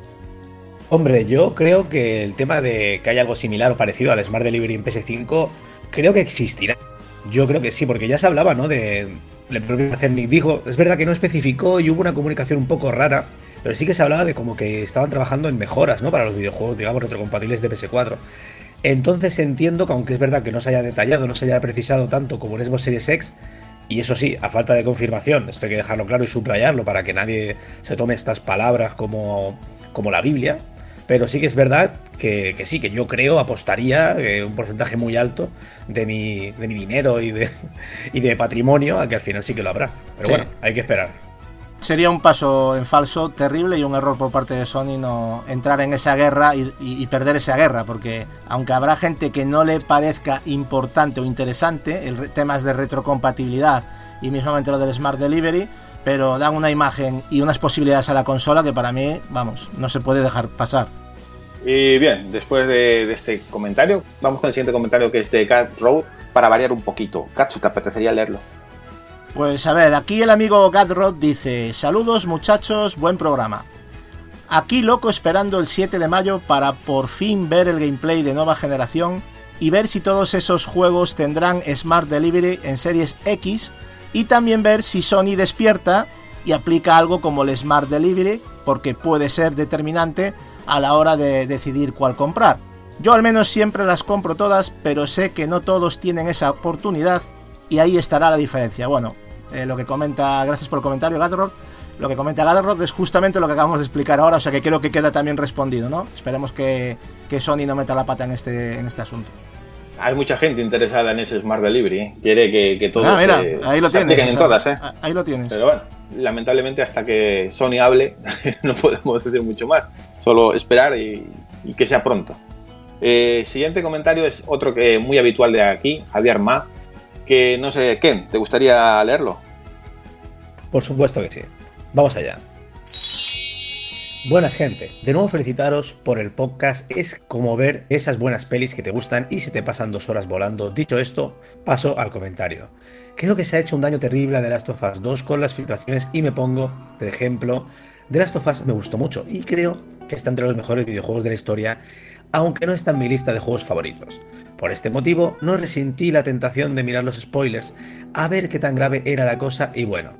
Hombre, yo creo que el tema de que haya algo similar o parecido al Smart Delivery en PS5, creo que existirá. Yo creo que sí, porque ya se hablaba, ¿no? De. El propio Cerny dijo, es verdad que no especificó y hubo una comunicación un poco rara, pero sí que se hablaba de como que estaban trabajando en mejoras, ¿no? Para los videojuegos, digamos, retrocompatibles de PS4. Entonces entiendo que aunque es verdad que no se haya detallado, no se haya precisado tanto como en Xbox Series X, y eso sí, a falta de confirmación, esto hay que dejarlo claro y subrayarlo para que nadie se tome estas palabras como, como la Biblia, pero sí que es verdad que, que sí, que yo creo, apostaría eh, un porcentaje muy alto de mi, de mi dinero y de, *laughs* y de patrimonio a que al final sí que lo habrá. Pero Sí. bueno, hay que esperar. Sería un paso en falso terrible y un error por parte de Sony no entrar en esa guerra y, y- y perder esa guerra, porque aunque habrá gente que no le parezca importante o interesante el temas de retrocompatibilidad y mismamente lo del Smart Delivery, pero dan una imagen y unas posibilidades a la consola que para mí, vamos, no se puede dejar pasar. Y bien, después de, de este comentario, vamos con el siguiente comentario que es de Cat Road para variar un poquito. Katsu, ¿te apetecería leerlo? Pues a ver, aquí el amigo Gadrod dice, saludos muchachos, buen programa. Aquí loco esperando el 7 de mayo para por fin ver el gameplay de nueva generación y ver si todos esos juegos tendrán Smart Delivery en series X y también ver si Sony despierta y aplica algo como el Smart Delivery porque puede ser determinante a la hora de decidir cuál comprar. Yo al menos siempre las compro todas, pero sé que no todos tienen esa oportunidad y ahí estará la diferencia. Bueno, eh, lo que comenta, gracias por el comentario, Gadrod. Lo que comenta Gadrod es justamente lo que acabamos de explicar ahora, o sea que creo que queda también respondido, ¿no? Esperemos que, que Sony no meta la pata en este, en este asunto. Hay mucha gente interesada en ese Smart Delivery. ¿eh? Quiere que, que todos ah, mira, eh, ahí lo se tienes. apliquen en o sea, todas, ¿eh? ah, Ahí lo tienes. Pero bueno, lamentablemente hasta que Sony hable *laughs* no podemos decir mucho más. Solo esperar y, y que sea pronto. Eh, siguiente comentario es otro que muy habitual de aquí, Javier Ma, que no sé, Ken, ¿te gustaría leerlo? Por supuesto que sí. Vamos allá. Buenas gente, de nuevo felicitaros por el podcast, es como ver esas buenas pelis que te gustan y se te pasan dos horas volando. Dicho esto, paso al comentario. Creo que se ha hecho un daño terrible a The Last of Us 2 con las filtraciones y me pongo, de ejemplo, The Last of Us me gustó mucho y creo que está entre los mejores videojuegos de la historia, aunque no está en mi lista de juegos favoritos. Por este motivo, no resentí la tentación de mirar los spoilers, a ver qué tan grave era la cosa y bueno,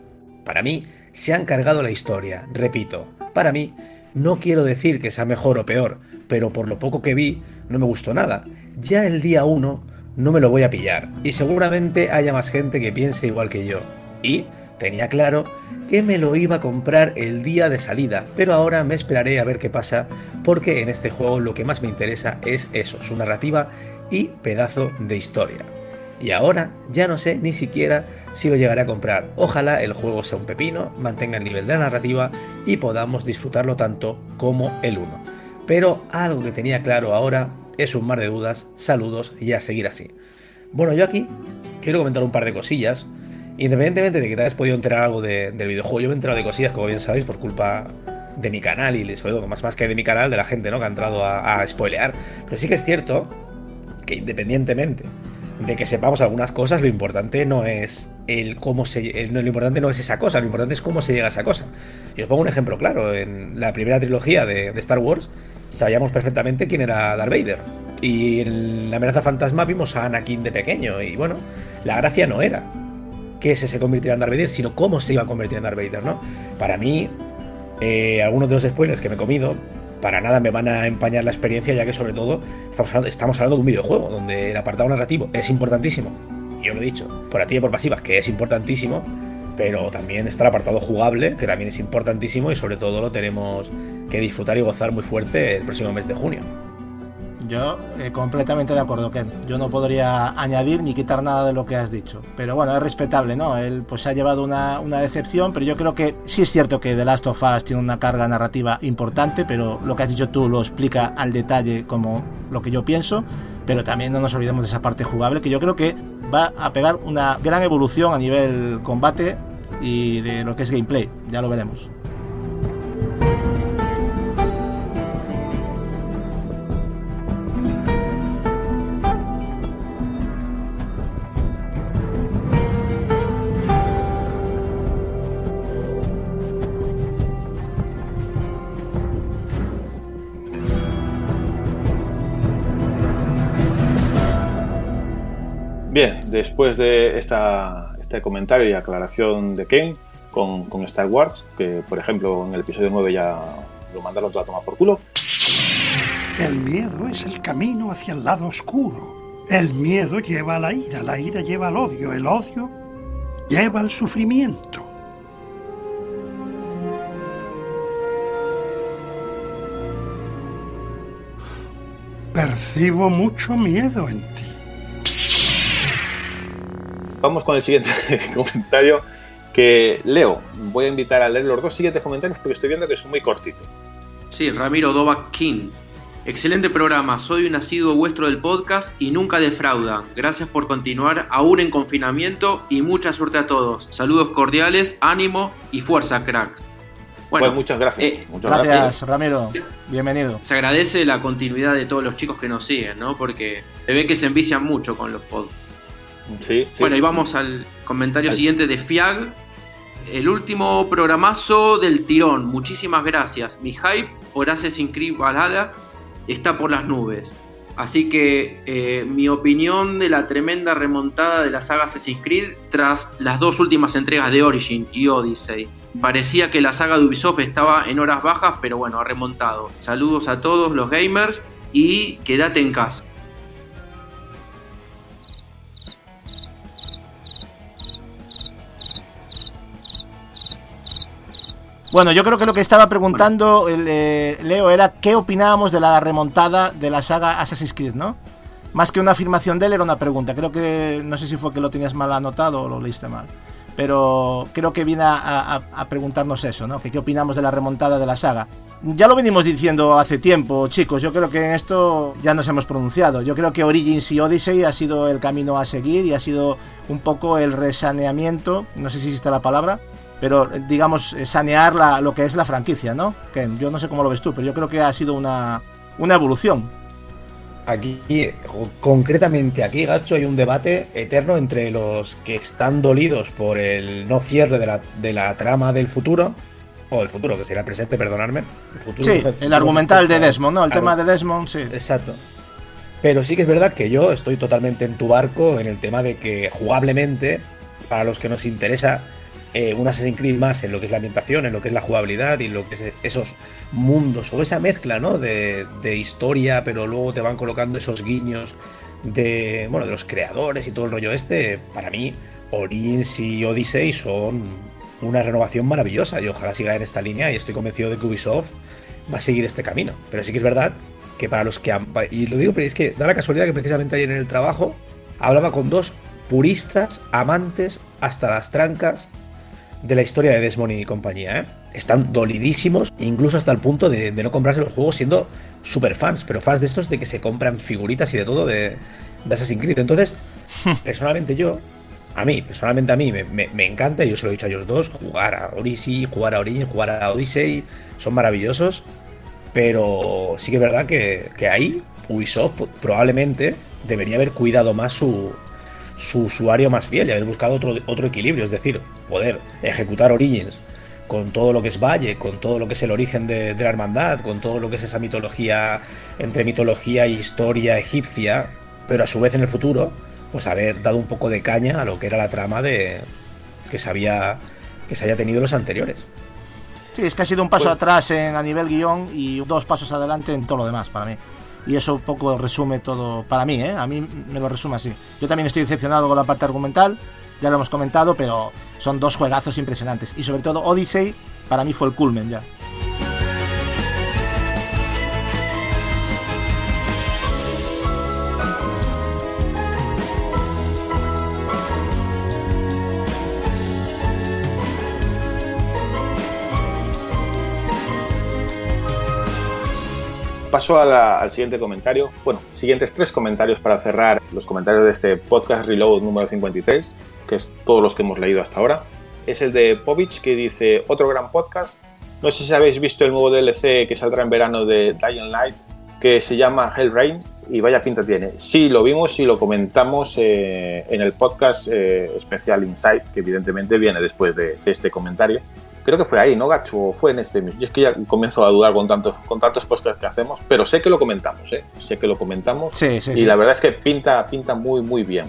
para mí, se han cargado la historia, repito. Para mí, no quiero decir que sea mejor o peor, pero por lo poco que vi, no me gustó nada. Ya el día 1 no me lo voy a pillar, y seguramente haya más gente que piense igual que yo. Y tenía claro que me lo iba a comprar el día de salida, pero ahora me esperaré a ver qué pasa, porque en este juego lo que más me interesa es eso, su narrativa y pedazo de historia. Y ahora ya no sé ni siquiera si lo llegaré a comprar. Ojalá el juego sea un pepino, mantenga el nivel de la narrativa y podamos disfrutarlo tanto como el 1. Pero algo que tenía claro ahora es un mar de dudas, saludos y a seguir así. Bueno, yo aquí quiero comentar un par de cosillas. Independientemente de que te hayas podido enterar algo de- del videojuego, yo me he enterado de cosillas, como bien sabéis, por culpa de mi canal y sobre todo más, más que de mi canal, de la gente ¿no? que ha entrado a, a spoilear. Pero sí que es cierto que independientemente de que sepamos algunas cosas, lo importante no es el cómo se el- lo importante no es esa cosa, lo importante es cómo se llega a esa cosa. Y os pongo un ejemplo claro, en la primera trilogía de, Star Wars sabíamos perfectamente quién era Darth Vader. Y en la amenaza fantasma vimos a Anakin de pequeño y bueno, la gracia no era que se convirtiera en Darth Vader, sino cómo se iba a convertir en Darth Vader, ¿no? Para mí, eh, algunos de los spoilers que me he comido para nada me van a empañar la experiencia, ya que sobre todo estamos hablando, estamos hablando de un videojuego donde el apartado narrativo es importantísimo. Yo lo he dicho, por activa y por pasiva, que es importantísimo, pero también está el apartado jugable, que también es importantísimo y sobre todo lo tenemos que disfrutar y gozar muy fuerte el próximo mes de junio. Yo eh, completamente de acuerdo, Ken. Yo no podría añadir ni quitar nada de lo que has dicho. Pero bueno, es respetable, ¿no? Él pues ha llevado una, una, decepción, pero yo creo que sí es cierto que The Last of Us tiene una carga narrativa importante, pero lo que has dicho tú lo explica al detalle como lo que yo pienso. Pero también no nos olvidemos de esa parte jugable, que yo creo que va a pegar una gran evolución a nivel combate y de lo que es gameplay. Ya lo veremos. Después de esta, este comentario y aclaración de Ken con, Star Wars, que por ejemplo en el episodio 9 ya lo mandaron toda a tomar por culo. El miedo es el camino hacia el lado oscuro. El miedo lleva a la ira, la ira lleva al odio, el odio lleva al sufrimiento. Percibo mucho miedo en ti. Vamos con el siguiente *laughs* comentario que leo. Voy a invitar a leer los dos siguientes comentarios porque estoy viendo que son muy cortitos. Sí, Ramiro Dobac King. Excelente programa, soy un asiduo vuestro del podcast y nunca defrauda. Gracias por continuar aún en confinamiento y mucha suerte a todos. Saludos cordiales, ánimo y fuerza, cracks. Bueno, pues muchas gracias. Eh, muchas gracias, gracias, Ramiro. Bienvenido. Se agradece la continuidad de todos los chicos que nos siguen, ¿no? Porque se ve que se envician mucho con los podcasts. Bueno, y vamos al comentario siguiente de Fiag. El último programazo del tirón. Muchísimas gracias. Mi hype Assassin's Creed Valhalla está por las nubes. Así que eh, mi opinión de la tremenda remontada de la saga Assassin's Creed tras las dos últimas entregas de Origin y Odyssey. Parecía que la saga de Ubisoft estaba en horas bajas, pero bueno, ha remontado. Saludos a todos los gamers y quédate en casa. Bueno, yo creo que lo que estaba preguntando eh, Leo era qué opinábamos de la remontada de la saga Assassin's Creed, ¿no? Más que una afirmación de él era una pregunta. Creo que, no sé si fue que lo tenías mal anotado o lo leíste mal. Pero creo que viene a, preguntarnos eso, ¿no? Que qué opinamos de la remontada de la saga. Ya lo venimos diciendo hace tiempo, chicos. Yo creo que en esto ya nos hemos pronunciado. Yo creo que Origins y Odyssey ha sido el camino a seguir y ha sido un poco el resaneamiento, no sé si existe la palabra, pero digamos, eh, sanear la, lo que es la franquicia, ¿no? Que yo no sé cómo lo ves tú, pero yo creo que ha sido una, una evolución. Aquí, concretamente aquí, Gacho, hay un debate eterno entre los que están dolidos por el no cierre de la, de la trama del futuro, o el futuro, que el presente, perdonadme. El futuro, sí, el, argumental de Desmond, ¿no? El tema de Desmond, sí. Exacto. Pero sí que es verdad que yo estoy totalmente en tu barco en el tema de que jugablemente, para los que nos interesa, eh, un Assassin's Creed más en lo que es la ambientación, en lo que es la jugabilidad y lo que es esos mundos o esa mezcla ¿no? de, historia, pero luego te van colocando esos guiños de, bueno, de los creadores y todo el rollo este. Para mí, Origins y Odyssey son una renovación maravillosa y ojalá siga en esta línea y estoy convencido de que Ubisoft va a seguir este camino. Pero sí que es verdad que para los que... Han, y lo digo, pero es que da la casualidad que precisamente ayer en el trabajo hablaba con dos puristas, amantes, hasta las trancas de la historia de Desmond y compañía. ¿eh? Están dolidísimos, incluso hasta el punto de, no comprarse los juegos siendo super fans, pero fans de estos de que se compran figuritas y de todo de, de Assassin's Creed. Entonces, *laughs* personalmente yo, a mí, personalmente a mí, me, encanta, y yo se lo he dicho a ellos dos, jugar a Odyssey, jugar a Origin, jugar a Odyssey, son maravillosos, pero sí que es verdad que, que ahí Ubisoft probablemente debería haber cuidado más su, su usuario más fiel y haber buscado otro, otro equilibrio, es decir, poder ejecutar Origins con todo lo que es Valle, con todo lo que es el origen de, la hermandad, con todo lo que es esa mitología entre mitología e historia egipcia, pero a su vez en el futuro, pues haber dado un poco de caña a lo que era la trama de que se había que se haya tenido los anteriores. Sí, es que ha sido un paso Pues- atrás en, a nivel guion y dos pasos adelante en todo lo demás para mí. Y eso un poco resume todo, para mí, ¿eh? A mí me lo resume así. Yo también estoy decepcionado con la parte argumental, ya lo hemos comentado, pero son dos juegazos impresionantes. Y sobre todo Odyssey, para mí fue el culmen ya. Paso al siguiente comentario. Bueno, siguientes tres comentarios para cerrar los comentarios de este podcast Reload número 53, que es todos los que hemos leído hasta ahora. Es el de Povich que dice, otro gran podcast. No sé si habéis visto el nuevo DLC que saldrá en verano de Dying Light, que se llama Hell Rain, y vaya pinta tiene. Sí, lo vimos y lo comentamos eh, en el podcast eh, especial Insight, que evidentemente viene después de, de este comentario. Creo que fue ahí, ¿no, Gacho? O fue en este mismo. Yo es que ya comienzo a dudar con tantos, con tantos podcasts que hacemos, pero sé que lo comentamos, ¿eh? Sé que lo comentamos. Sí, sí, y sí. la verdad es que pinta, pinta muy, muy bien.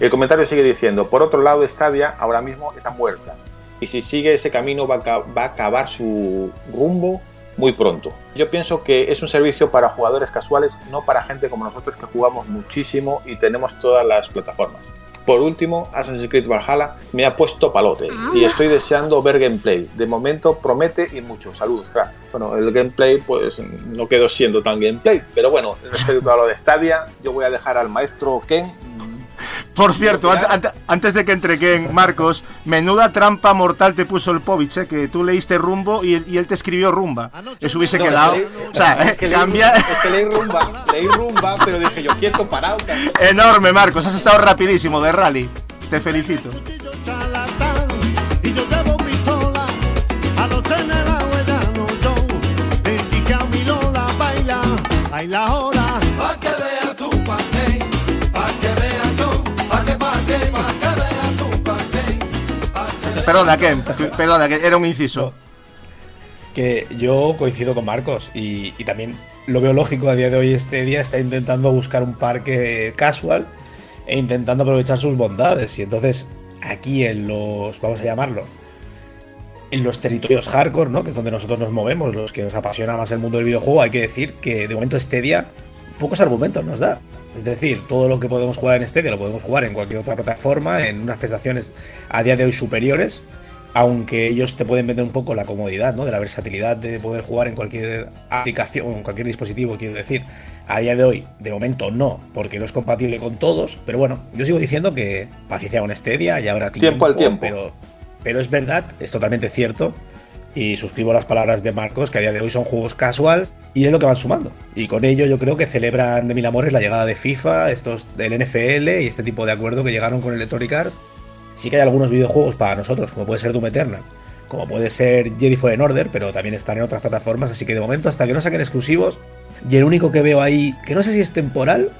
El comentario sigue diciendo, por otro lado, Stadia ahora mismo está muerta. Y si sigue ese camino va a, va a acabar su rumbo muy pronto. Yo pienso que es un servicio para jugadores casuales, no para gente como nosotros que jugamos muchísimo y tenemos todas las plataformas. Por último, Assassin's Creed Valhalla me ha puesto palote y estoy deseando ver gameplay. De momento promete y mucho. Saludos, crack. Bueno, el gameplay pues no quedó siendo tan gameplay, pero bueno, *laughs* respecto a lo de Stadia, yo voy a dejar al maestro Ken Por cierto, ante- ante- antes de que entre Ken, Marcos, menuda trampa mortal te puso el Povich, ¿eh? que tú leíste rumbo y él, y él te escribió rumba. Eso hubiese No, quedado. es que leí- o sea, es que leí- cambia. Es que leí rumba, leí rumba, pero dije yo quieto, parado. Enorme, Marcos, has estado rapidísimo de rally. Te felicito. Perdona, Ken, perdona, que era un inciso. que yo coincido con Marcos y, y también lo veo lógico a día de hoy este día está intentando buscar un parque casual e intentando aprovechar sus bondades y entonces aquí en los vamos a llamarlo en los territorios hardcore, ¿no? que es donde nosotros nos movemos, los que nos apasiona más el mundo del videojuego, hay que decir que de momento Stadia pocos argumentos nos da. Es decir, todo lo que podemos jugar en Stadia lo podemos jugar en cualquier otra plataforma, en unas prestaciones a día de hoy superiores, aunque ellos te pueden vender un poco la comodidad, ¿no? De la versatilidad de poder jugar en cualquier aplicación, en cualquier dispositivo, quiero decir. A día de hoy, de momento no, porque no es compatible con todos, pero bueno, yo sigo diciendo que paciencia con Stadia, ya habrá tiempo, Tiempo al tiempo. pero pero es verdad, es totalmente cierto. Y suscribo las palabras de Marcos, que a día de hoy son juegos casuals y es lo que van sumando. Y con ello yo creo que celebran de mil amores la llegada de FIFA, estos del NFL y este tipo de acuerdo que llegaron con Electronic Arts. Sí que hay algunos videojuegos para nosotros, como puede ser Doom Eternal, como puede ser Jedi Fallen Order, pero también están en otras plataformas, así que de momento hasta que no saquen exclusivos, y el único que veo ahí, que no sé si es temporal,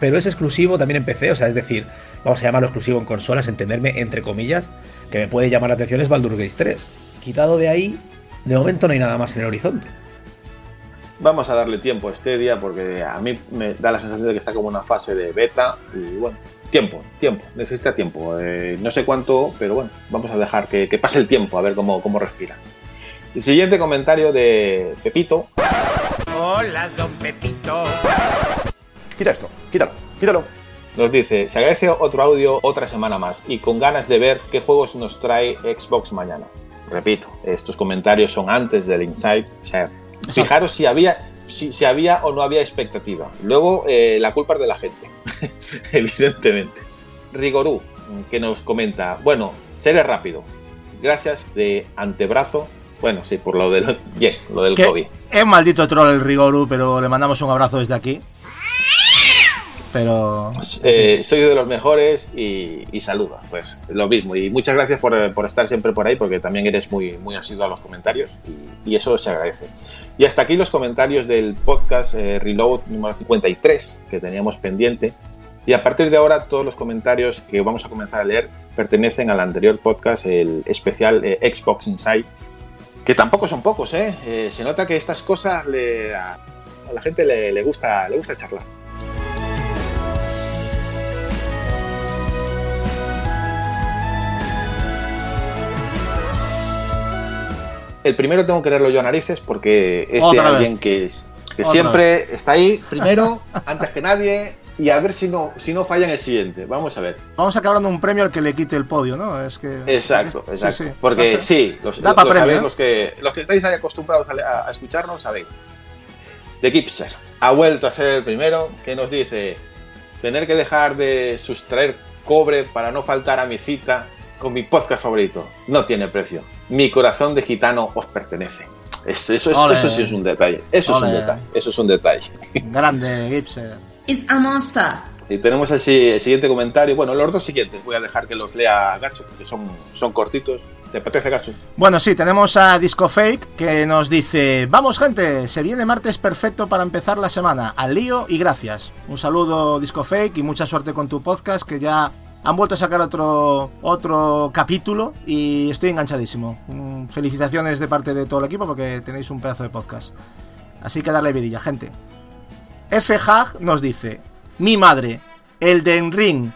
pero es exclusivo también en PC, o sea, es decir, vamos a llamarlo exclusivo en consolas, entenderme entre comillas, que me puede llamar la atención es Baldur's Gate 3. Quitado de ahí, de momento no hay nada más en el horizonte. Vamos a darle tiempo a este día porque a mí me da la sensación de que está como una fase de beta y bueno, tiempo, tiempo, necesita tiempo. Eh, no sé cuánto, pero bueno, vamos a dejar que, que pase el tiempo a ver cómo, cómo respira. El siguiente comentario de Pepito. Hola, don Pepito. Quita esto, quítalo, quítalo. Nos dice, se agradece otro audio otra semana más y con ganas de ver qué juegos nos trae Xbox mañana. Repito, estos comentarios son antes del Insight. O sea, fijaros si había, si, si había o no había expectativa. Luego, eh, la culpa es de la gente, *laughs* evidentemente. Rigorú, que nos comenta, bueno, seré rápido. Gracias de antebrazo. Bueno, sí, por lo del, *laughs* bien, lo del Que COVID. es maldito troll el Rigoru, pero le mandamos un abrazo desde aquí. Pero. Eh, soy de los mejores y, y saludos, pues lo mismo. Y muchas gracias por, por estar siempre por ahí, porque también eres muy, muy asiduo a los comentarios y, y eso se agradece. Y hasta aquí los comentarios del podcast eh, Reload número 53 que teníamos pendiente. Y a partir de ahora, todos los comentarios que vamos a comenzar a leer pertenecen al anterior podcast, el especial eh, Xbox Inside, que tampoco son pocos, ¿eh? Eh, se nota que estas cosas le- a, a la gente le, le gusta, le gusta charlar. El primero tengo que leerlo yo a narices porque es de Otra vez. alguien que, es, siempre está ahí primero, *laughs* antes que nadie, y a ver si no, si no falla en el siguiente. Vamos a ver. Vamos a acabar dando un premio al que le quite el podio, ¿no? Es que. Exacto, Sí, exacto. sí. Porque No sé. sí, los, premio, sabéis, ¿eh? los, que, los que estáis acostumbrados a, a escucharnos, sabéis. The Gipser ha vuelto a ser el primero que nos dice tener que dejar de sustraer cobre para no faltar a mi cita con mi podcast favorito. No tiene precio. Mi corazón de gitano os pertenece. Eso, eso, eso sí es un detalle. Eso es un detalle. Eso es un detalle. *laughs* Grande, Gipser. It's a monster. Y tenemos el siguiente comentario. Bueno, los dos siguientes voy a dejar que los lea Gacho, porque son, son cortitos. ¿Te apetece, Gacho? Bueno, sí, tenemos a Disco Fake que nos dice: Vamos, gente, se viene martes perfecto para empezar la semana. Al lío y gracias. Un saludo, Disco Fake, y mucha suerte con tu podcast que ya. Han vuelto a sacar otro, otro capítulo y estoy enganchadísimo. Mm, Felicitaciones de parte de todo el equipo porque tenéis un pedazo de podcast. Así que darle vidilla, gente. F. Hag nos dice: Mi madre, el de Ring.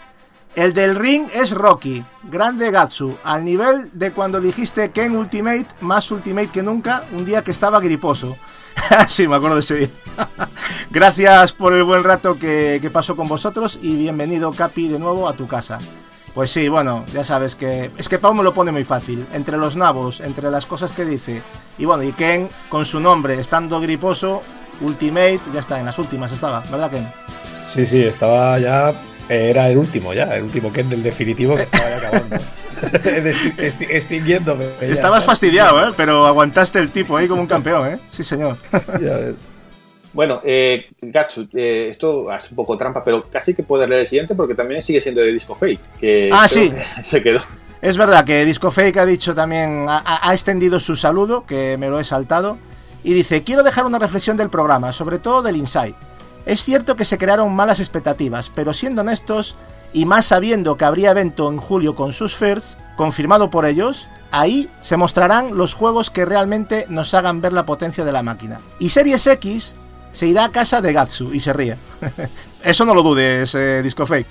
El del ring es Rocky, grande Gatsu, al nivel de cuando dijiste Ken Ultimate, más Ultimate que nunca, un día que estaba griposo. *laughs* sí, me acuerdo de ese día. *laughs* Gracias por el buen rato que, que pasó con vosotros y bienvenido Capi de nuevo a tu casa. Pues sí, bueno, ya sabes que... Es que Pau me lo pone muy fácil. Entre los nabos, entre las cosas que dice. Y bueno, y Ken, con su nombre, estando griposo, Ultimate, ya está, en las últimas estaba, ¿verdad Ken? Sí, sí, estaba ya. Era el último ya, el último Ken del definitivo que estaba ya acabando. *laughs* *laughs* Extinguiéndome. Estabas fastidiado, ¿eh? Pero aguantaste el tipo ahí como un campeón, ¿eh? Sí, señor. *laughs* Ya ves. Bueno, eh, Gatsu, eh, esto es un poco trampa, pero casi que puedes leer el siguiente porque también sigue siendo de Disco Fake. Que Ah, sí. que *laughs* Se quedó. Es verdad que Disco Fake ha dicho también, ha, extendido su saludo, que me lo he saltado, y dice, quiero dejar una reflexión del programa, sobre todo del Inside. Es cierto que se crearon malas expectativas, pero siendo honestos, y más sabiendo que habría evento en julio con sus firsts, confirmado por ellos, ahí se mostrarán los juegos que realmente nos hagan ver la potencia de la máquina. Y Series X se irá a casa de Gatsu y se ríe. *laughs* Eso no lo dudes, eh, Disco Fake.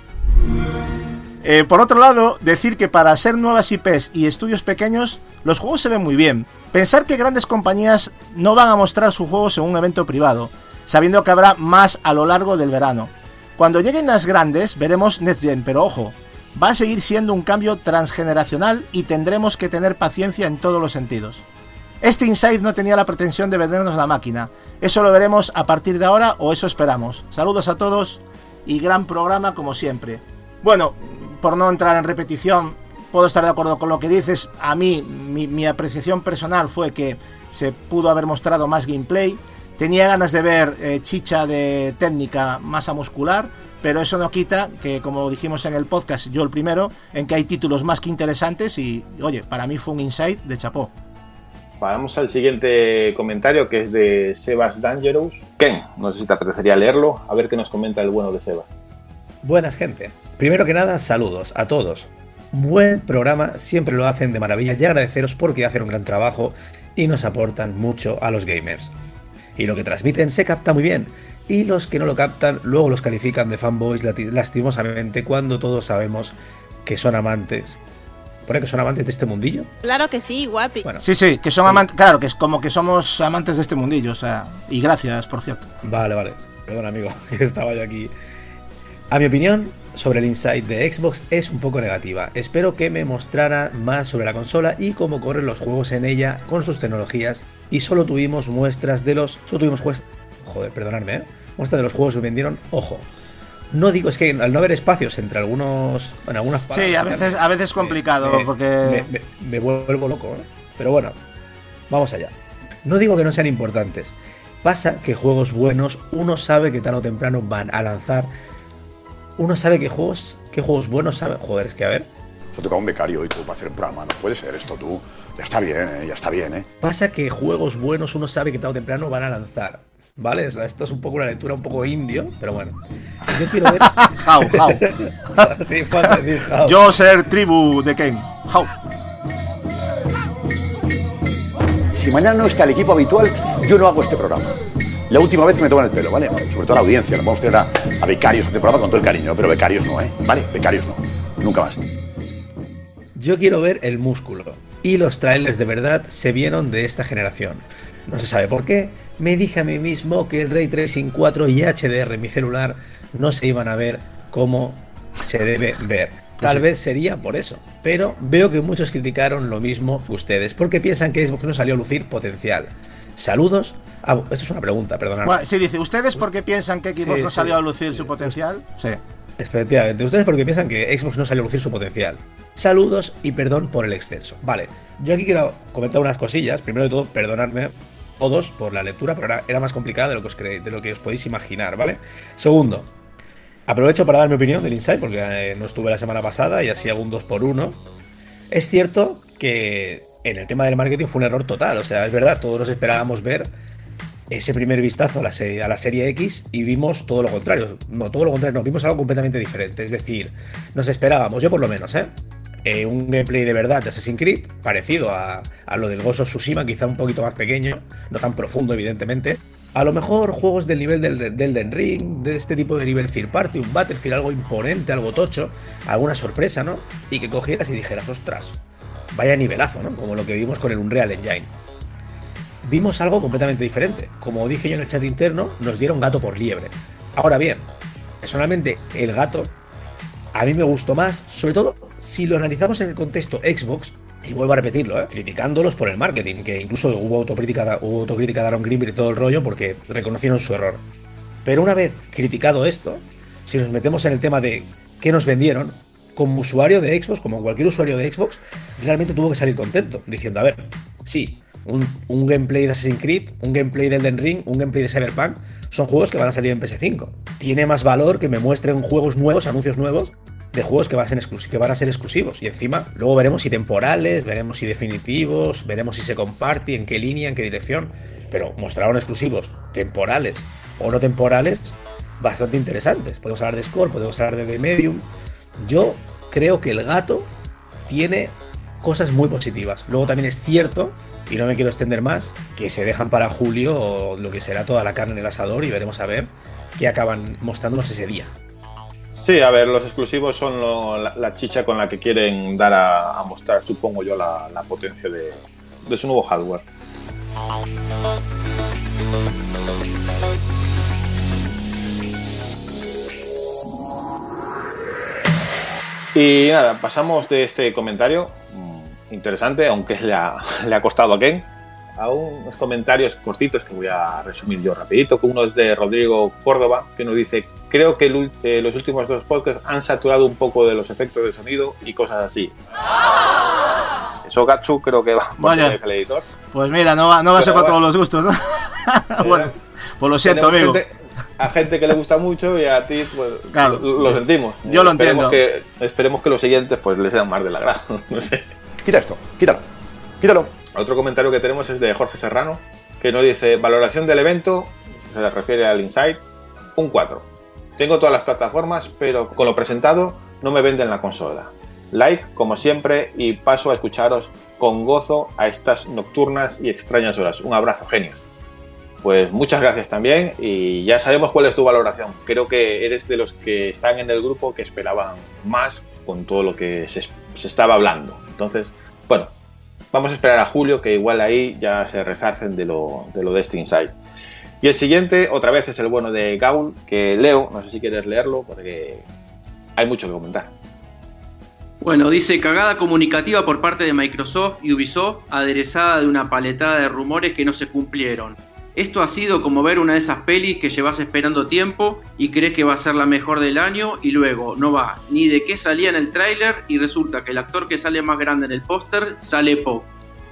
Eh, por otro lado, decir que para ser nuevas IPs y estudios pequeños, los juegos se ven muy bien. Pensar que grandes compañías no van a mostrar sus juegos en un evento privado, sabiendo que habrá más a lo largo del verano. Cuando lleguen las grandes, veremos Next pero ojo, va a seguir siendo un cambio transgeneracional y tendremos que tener paciencia en todos los sentidos. Este Inside no tenía la pretensión de vendernos la máquina. Eso lo veremos a partir de ahora o eso esperamos. Saludos a todos y gran programa como siempre. Bueno, por no entrar en repetición, puedo estar de acuerdo con lo que dices. A mí, mi apreciación personal fue que se pudo haber mostrado más gameplay. Tenía ganas de ver eh, chicha de técnica, masa muscular, pero eso no quita que, como dijimos en el podcast, yo el primero, en que hay títulos más que interesantes y, oye, para mí fue un insight de chapó. Vamos al siguiente comentario que es de Sebas Dangerous. Ken, no sé si te apetecería leerlo, a ver qué nos comenta el bueno de Sebas. Buenas, gente. Primero que nada, saludos a todos. Buen programa, siempre lo hacen de maravilla y agradeceros porque hacen un gran trabajo y nos aportan mucho a los gamers. Y lo que transmiten se capta muy bien. Y los que no lo captan, luego los califican de fanboys lastimosamente cuando todos sabemos que son amantes. ¿Pone que son amantes de este mundillo? Claro que sí, guapi. Bueno, Sí, sí, que son amantes, claro, que es como que somos amantes de este mundillo, o sea, y gracias, por cierto. Vale, vale. Perdón, amigo, *laughs* que estaba yo aquí. A mi opinión, sobre el Inside de Xbox es un poco negativa. Espero que me mostrara más sobre la consola y cómo corren los juegos en ella con sus tecnologías. Y solo tuvimos muestras de los. Solo tuvimos juegos. Joder, perdonadme, ¿eh? Muestras de los juegos que vendieron. Ojo. No digo, es que al no haber espacios entre algunos. Bueno, algunas Sí, a veces, a veces es complicado, me- porque... me, me- me vuelvo loco, ¿eh? Pero bueno, vamos allá. No digo que no sean importantes. Pasa que juegos buenos uno sabe que tarde o temprano van a lanzar. Uno sabe que juegos, qué juegos buenos sabe. Joder, es que a ver. Se toca un becario hoy tú para hacer un programa. No puede ser esto tú. Ya está bien, ¿eh? ya está bien, ¿eh? Pasa que juegos buenos uno sabe que tarde o temprano van a lanzar. ¿Vale? Esto esto es un poco una lectura un poco indio, pero bueno. Yo quiero ver. *laughs* Jau, jau. *laughs* sí, decir jau. Yo ser tribu de Ken. Jau. Si mañana no está el equipo habitual, yo no hago este programa. La última vez que me toman el pelo, ¿vale? Sobre todo la audiencia. No vamos a tener a, a becarios a este programa con todo el cariño, pero becarios no, ¿eh? ¿Vale? Becarios no. Nunca más. Yo quiero ver el músculo. y los trailers de verdad se vieron de esta generación. No se sabe por qué. Me dije a mí mismo que el Ray Tracing 4 y HDR en mi celular no se iban a ver como se debe ver. Tal vez sería por eso. Pero veo que muchos criticaron lo mismo que ustedes, porque piensan que Xbox no salió a lucir potencial. Saludos. Ah, esto es una pregunta, perdonad. Bueno, sí, dice, ¿ustedes por qué piensan que Xbox Sí, no sí, salió a lucir su potencial? Sí. Efectivamente, ustedes porque piensan que Xbox no salió a lucir su potencial. Saludos y perdón por el extenso. Vale, yo aquí quiero comentar unas cosillas. Primero de todo, perdonadme todos por la lectura, pero era, era más complicada de lo, que os cre- de lo que os podéis imaginar, ¿vale? Segundo, aprovecho para dar mi opinión del Inside, porque eh, no estuve la semana pasada y así hago un 2 por 1 Es cierto que en el tema del marketing fue un error total, o sea, es verdad, todos nos esperábamos ver ese primer vistazo a la, serie, a la serie X y vimos todo lo contrario. No, todo lo contrario, no, vimos algo completamente diferente. Es decir, nos esperábamos, yo por lo menos, ¿eh? Eh, un gameplay de verdad de Assassin's Creed, parecido a, a lo del of Tsushima, quizá un poquito más pequeño, no tan profundo, evidentemente. A lo mejor juegos del nivel del, del Den Ring, de este tipo de nivel Third Party, un Battlefield, algo imponente, algo tocho, alguna sorpresa, ¿no? Y que cogieras y dijeras, ostras, vaya nivelazo, ¿no? Como lo que vimos con el Unreal Engine vimos algo completamente diferente. Como dije yo en el chat interno, nos dieron gato por liebre. Ahora bien, personalmente el gato a mí me gustó más, sobre todo si lo analizamos en el contexto Xbox, y vuelvo a repetirlo, ¿eh? criticándolos por el marketing, que incluso hubo autocrítica, hubo autocrítica de Aaron Greenberg y todo el rollo porque reconocieron su error. Pero una vez criticado esto, si nos metemos en el tema de qué nos vendieron, como usuario de Xbox, como cualquier usuario de Xbox, realmente tuvo que salir contento, diciendo, a ver, sí, un, un gameplay de Assassin's Creed, un gameplay de Elden Ring, un gameplay de Cyberpunk, son juegos que van a salir en PS5. Tiene más valor que me muestren juegos nuevos, anuncios nuevos, de juegos que van, a ser exclusivos. Y encima, luego veremos si temporales, veremos si definitivos, veremos si se comparte, en qué línea, en qué dirección. Pero mostraron exclusivos temporales o no temporales bastante interesantes. Podemos hablar de Score, podemos hablar de The Medium. Yo creo que el gato tiene cosas muy positivas. Luego también es cierto, y no me quiero extender más, que se dejan para julio lo que será toda la carne en el asador y veremos a ver qué acaban mostrándonos ese día. Sí, a ver, los exclusivos son la, chicha con la que quieren dar a, a mostrar, supongo yo, la, la potencia de, de su nuevo hardware. Y nada, pasamos de este comentario mm, interesante, aunque le ha, *laughs* le ha costado a Ken, a unos comentarios cortitos que voy a resumir yo rapidito, que uno es de Rodrigo Córdoba, que nos dice, creo que el eh, los últimos dos podcasts han saturado un poco de los efectos de sonido y cosas así. Eso Gatsu creo que va Vaya. el editor. Pues mira, no va, no va a ser para bueno. todos los gustos, ¿no? *laughs* bueno, pues lo siento, Tenemos amigo. gente- a gente que le gusta mucho y a ti pues Claro. lo, lo sentimos. Yo lo Esperemos entiendo. Que, esperemos que los siguientes pues les sean más del agrado. *laughs* No sé. Quita esto, quítalo. Quítalo. Otro comentario que tenemos es de Jorge Serrano, que nos dice, valoración del evento, se refiere al Insight, un 4. Tengo todas las plataformas, pero con lo presentado no me venden la consola. Like, como siempre, y paso a escucharos con gozo a estas nocturnas y extrañas horas. Un abrazo, genios. Pues muchas gracias también y ya sabemos cuál es tu valoración. Creo que eres de los que están en el grupo que esperaban más con todo lo que se, se estaba hablando. Entonces, bueno, vamos a esperar a Julio que igual ahí ya se resarcen de lo de, lo de este insight. Y el siguiente, otra vez, es el bueno de Gaul, que leo, no sé si quieres leerlo porque hay mucho que comentar. Bueno, dice cagada comunicativa por parte de Microsoft y Ubisoft, aderezada de una paletada de rumores que no se cumplieron. Esto ha sido como ver una de esas pelis que llevas esperando tiempo y crees que va a ser la mejor del año y luego no va ni de qué salía en el tráiler y resulta que el actor que sale más grande en el póster sale poco.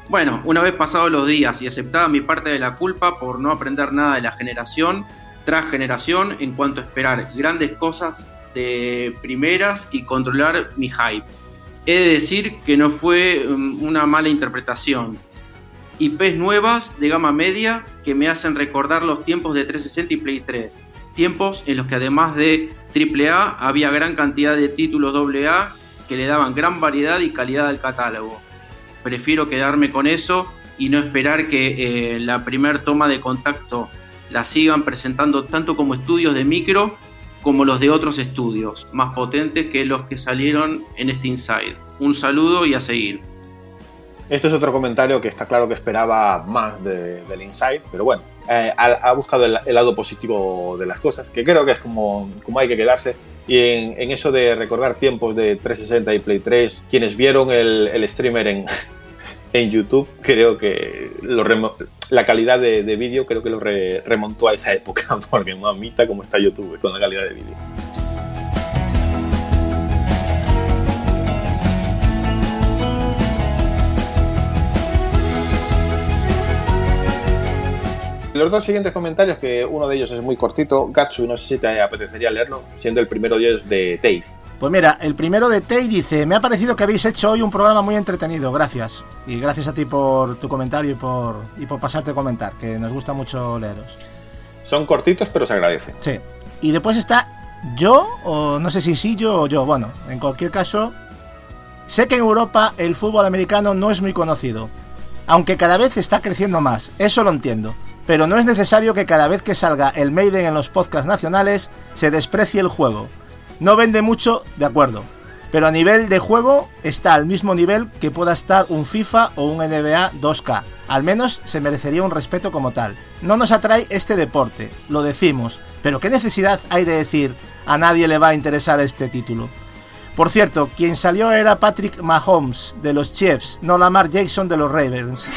Bueno, una vez pasados los días y aceptada mi parte de la culpa por no aprender nada de la generación tras generación en cuanto a esperar grandes cosas de primeras y controlar mi hype. He de decir que no fue um, una mala interpretación. IPs nuevas de gama media que me hacen recordar los tiempos de 360 y Play 3. Tiempos en los que además de AAA había gran cantidad de títulos AA que le daban gran variedad y calidad al catálogo. Prefiero quedarme con eso y no esperar que eh, la primer toma de contacto la sigan presentando tanto como estudios de micro como los de otros estudios, más potentes que los que salieron en este Inside. Un saludo y a seguir. Este es otro comentario que está claro que esperaba más de- del Inside, pero bueno, eh, ha, ha buscado el, el lado positivo de las cosas, que creo que es como, como hay que quedarse. Y en, en eso de recordar tiempos de 360 y Play 3, quienes vieron el, el streamer en, *laughs* en YouTube, creo que lo la calidad de, de vídeo creo que lo re- remontó a esa época, *laughs* porque mamita cómo está YouTube con la calidad de vídeo. Los dos siguientes comentarios, que uno de ellos es muy cortito, Gatsu, no sé si te apetecería leerlo, siendo el primero de ellos de Tei. Pues mira, el primero de Tei dice, me ha parecido que habéis hecho hoy un programa muy entretenido, gracias. Y gracias a ti por tu comentario y por, y por pasarte a comentar, que nos gusta mucho leeros. Son cortitos, pero se agradece. Sí. Y después está yo, o no sé si sí yo o yo, bueno, en cualquier caso, sé que en Europa el fútbol americano no es muy conocido, aunque cada vez está creciendo más, eso lo entiendo. Pero no es necesario que cada vez que salga el Maiden en los podcasts nacionales se desprecie el juego. No vende mucho, de acuerdo. Pero a nivel de juego está al mismo nivel que pueda estar un FIFA o un NBA 2K. Al menos se merecería un respeto como tal. No nos atrae este deporte, lo decimos. Pero ¿qué necesidad hay de decir a nadie le va a interesar este título? Por cierto, quien salió era Patrick Mahomes de los Chiefs, no Lamar Jackson de los Ravens.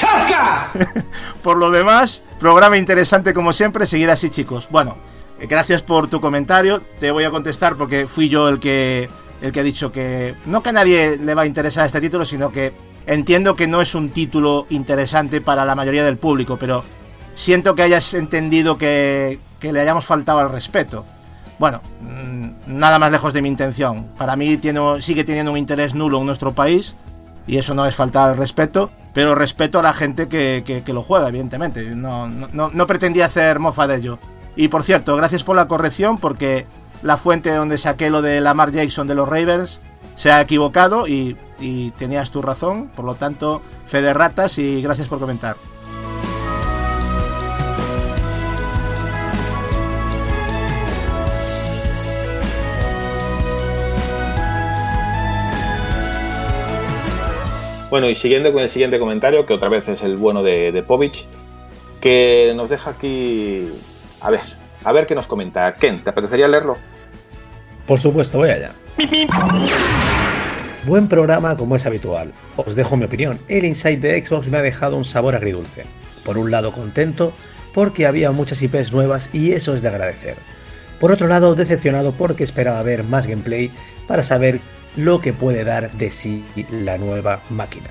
*laughs* por lo demás, programa interesante como siempre, seguir así chicos. Bueno, eh, gracias por tu comentario, te voy a contestar porque fui yo el que el que ha dicho que no que a nadie le va a interesar este título, sino que entiendo que no es un título interesante para la mayoría del público, pero siento que hayas entendido que, que le hayamos faltado al respeto. Bueno, mm, nada más lejos de mi intención. Para mí tiene, sigue teniendo un interés nulo en nuestro país y eso no es faltar al respeto, pero respeto a la gente que, que- lo juega, evidentemente. No, no- no, no pretendía hacer mofa de ello. Y por cierto, gracias por la corrección porque la fuente donde saqué lo de Lamar Jackson de los Ravens se ha equivocado y, y tenías tu razón. Por lo tanto, fe de ratas y gracias por comentar. Bueno, y siguiendo con el siguiente comentario, que otra vez es el bueno de, Povich, que nos deja aquí. A ver, a ver qué nos comenta. Ken, ¿te apetecería leerlo? Por supuesto, voy allá. Buen programa como es habitual. Os dejo mi opinión. El Insight de Xbox me ha dejado un sabor agridulce. Por un lado contento porque había muchas IPs nuevas y eso es de agradecer. Por otro lado decepcionado porque esperaba ver más gameplay para saber lo que puede dar de sí la nueva máquina.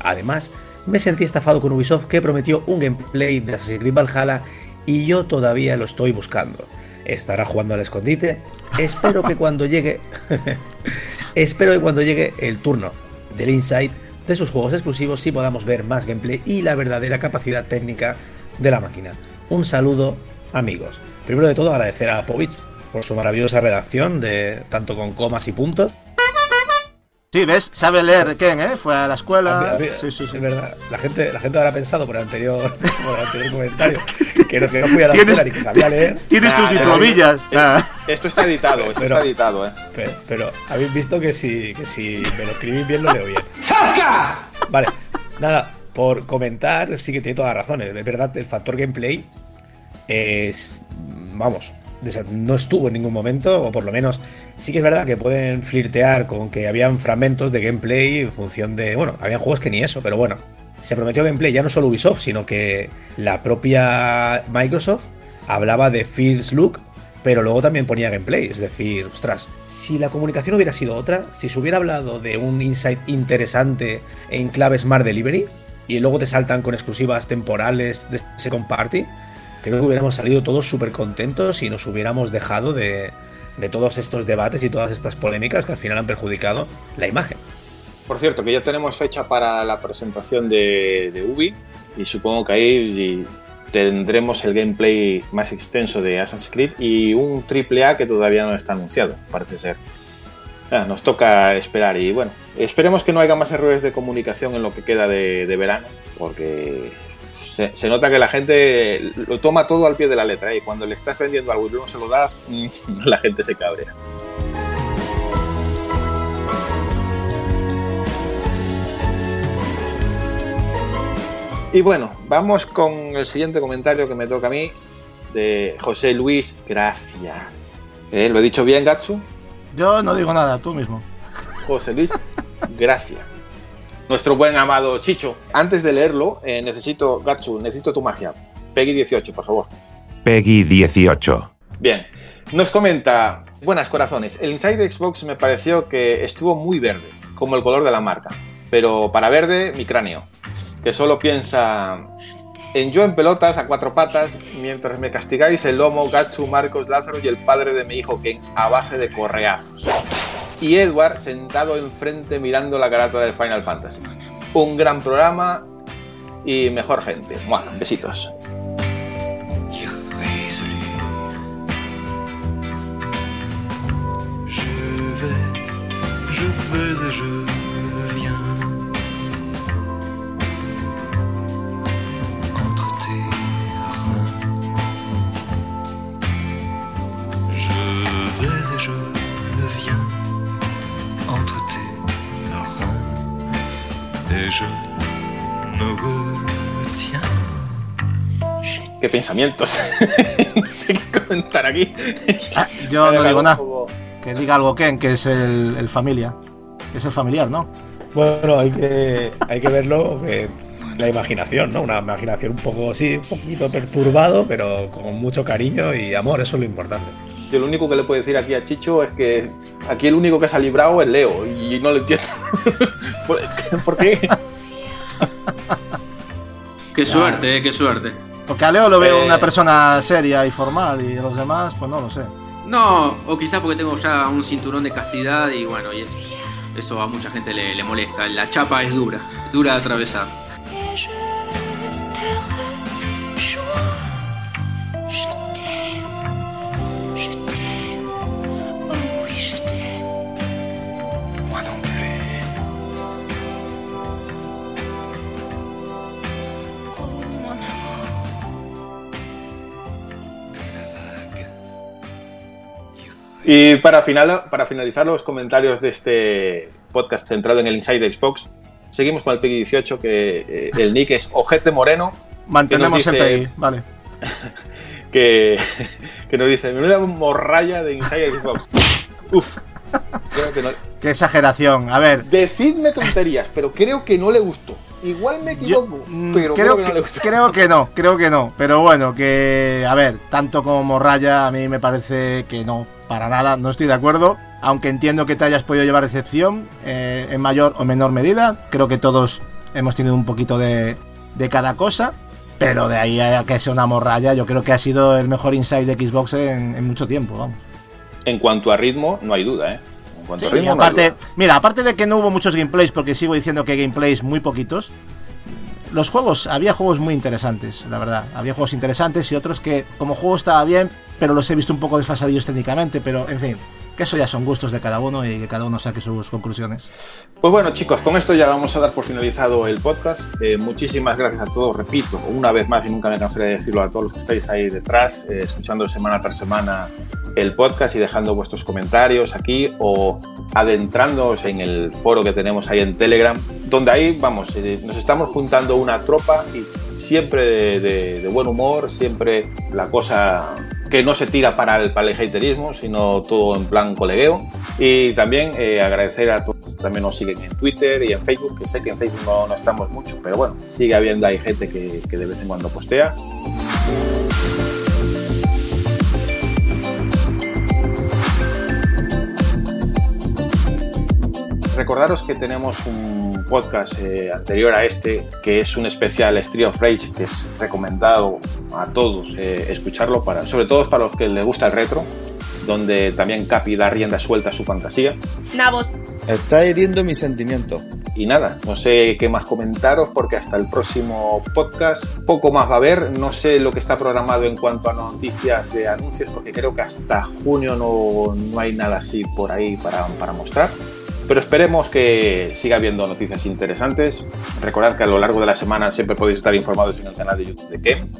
Además, me sentí estafado con Ubisoft que prometió un gameplay de Assassin's Creed Valhalla y yo todavía lo estoy buscando. ¿Estará jugando al escondite? Espero que cuando llegue. *laughs* Espero que cuando llegue el turno del Insight de sus juegos exclusivos sí podamos ver más gameplay y la verdadera capacidad técnica de la máquina. Un saludo, amigos. Primero de todo, agradecer a Povich por su maravillosa redacción, de tanto con comas y puntos. Sí, ¿ves? Sabe leer Ken, ¿eh? Fue a la escuela. A Sí, sí, sí. Es verdad, la gente, la gente habrá pensado por el anterior, *laughs* por el anterior comentario *laughs* que no, que no fui a la Tienes- escuela ni que sabía leer. Tienes tus Nah, diplomillas. eh, Nah. Esto está editado, esto Pero- está editado, ¿eh? Pero, pero habéis visto que si, que si me lo escribís bien, lo leo bien. *laughs* Vale, nada, por comentar, sí que tiene todas las razones. Es verdad, el factor gameplay es. Vamos, no estuvo en ningún momento, o por lo menos sí que es verdad que pueden flirtear con que habían fragmentos de gameplay en función de. Bueno, habían juegos que ni eso, pero bueno. Se prometió gameplay ya no solo Ubisoft, sino que la propia Microsoft hablaba de First Look, pero luego también ponía gameplay. Es decir, ostras, si la comunicación hubiera sido otra, si se hubiera hablado de un insight interesante en clave Smart Delivery, y luego te saltan con exclusivas temporales de Second Party, creo que hubiéramos salido todos súper contentos y nos hubiéramos dejado de, de todos estos debates y todas estas polémicas que al final han perjudicado la imagen. Por cierto, que ya tenemos fecha para la presentación de, de Ubi y supongo que ahí tendremos el gameplay más extenso de Assassin's Creed y un triple A que todavía no está anunciado, parece ser. Ah, nos toca esperar y bueno, esperemos que no haya más errores de comunicación en lo que queda de, de verano, porque se, se nota que la gente lo toma todo al pie de la letra ¿eh? y cuando le estás vendiendo algo y luego se lo das, *laughs* la gente se cabrea. Y bueno, vamos con el siguiente comentario que me toca a mí, de José Luis Gracias. Eh, ¿Lo he dicho bien, Gatsu? Yo no digo nada, tú mismo. José Luis Gracias. Nuestro buen amado Chicho. Antes de leerlo, eh, necesito, Gatsu, necesito tu magia. Peggy 18, por favor. Peggy 18. Bien. Nos comenta, buenas corazones, el Inside Xbox me pareció que estuvo muy verde, como el color de la marca. Pero para verde, mi cráneo, que solo piensa en yo en pelotas a cuatro patas, mientras me castigáis el lomo, Gatsu, Marcos, Lázaro y el padre de mi hijo Ken a base de correazos. Y Edward sentado enfrente mirando la carata del Final Fantasy. Un gran programa y mejor gente. Mua, besitos. Qué pensamientos. *laughs* no sé qué comentar aquí. Ah, yo no digo nada. Que diga algo Ken, que es el, el familia. Es el familiar, ¿no? Bueno, hay que, hay que verlo, que la imaginación, ¿no? Una imaginación un poco, sí, un poquito perturbado, pero con mucho cariño y amor, eso es lo importante. Yo lo único que le puedo decir aquí a Chicho es que aquí el único que se ha librado es Leo y no lo entiendo. *laughs* ¿Por, por qué? Qué suerte, eh, qué suerte. Porque a Leo lo veo Eh. una persona seria y formal y los demás, pues no lo sé. No, o quizás porque tengo ya un cinturón de castidad y bueno, y es- eso a mucha gente le, le molesta. La chapa es dura, dura de atravesar. Y para, final, para finalizar los comentarios de este podcast centrado en el Inside Xbox, seguimos con el Peggy 18, que eh, el nick es Ojete Moreno. Mantenemos el PI, vale. *laughs* Que, que nos dice, menuda morralla de Inside Xbox. Uf. Creo que no- Qué exageración. A ver, Decidme tonterías, pero creo que no le gustó. Igual me equivoco, pero creo, creo que, no le que, gustó. creo que no, creo que no. Pero bueno, que, a ver, tanto como Morraya, a mí me parece que no, para nada, no estoy de acuerdo. Aunque entiendo que te hayas podido llevar decepción eh, en mayor o menor medida. Creo que todos hemos tenido un poquito de, de cada cosa. Pero de ahí a que sea una morralla, yo creo que ha sido el mejor inside de Xbox en, en mucho tiempo, vamos. En cuanto a ritmo, no hay duda, ¿eh? En cuanto a y ritmo, no hay aparte, duda. mira, aparte de que no hubo muchos gameplays, porque sigo diciendo que hay gameplays muy poquitos, los juegos, había juegos muy interesantes, la verdad. Había juegos interesantes y otros que como juego estaba bien, pero los he visto un poco desfasadillos técnicamente, pero en fin, que eso ya son gustos de cada uno y que cada uno saque sus conclusiones. Pues bueno, chicos, con esto ya vamos a dar por finalizado el podcast. Eh, muchísimas gracias a todos, repito, una vez más, y nunca me cansaré de decirlo a todos los que estáis ahí detrás, eh, escuchando semana tras semana el podcast y dejando vuestros comentarios aquí o adentrándoos en el foro que tenemos ahí en Telegram, donde ahí, vamos, eh, nos estamos juntando una tropa y siempre de, de- de buen humor, siempre la cosa que no se tira para el, para el haterismo, sino todo en plan colegueo. Y también eh, agradecer a todos que también nos siguen en Twitter y en Facebook, que sé que en Facebook no, no estamos mucho, pero bueno, sigue habiendo ahí gente que, que de vez en cuando postea. Recordaros que tenemos un podcast eh, anterior a este, que es un especial Street of Rage, que es recomendado a todos eh, escucharlo, para, sobre todo para los que les gusta el retro, donde también Capi da rienda suelta a su fantasía. Nabos. Está hiriendo mis sentimientos. Y nada, no sé qué más comentaros porque hasta el próximo podcast poco más va a haber. No sé lo que está programado en cuanto a noticias de anuncios porque creo que hasta junio no, no hay nada así por ahí para, para mostrar. Pero esperemos que siga habiendo noticias interesantes. Recordad que a lo largo de la semana siempre podéis estar informados en el canal de YouTube de Ken.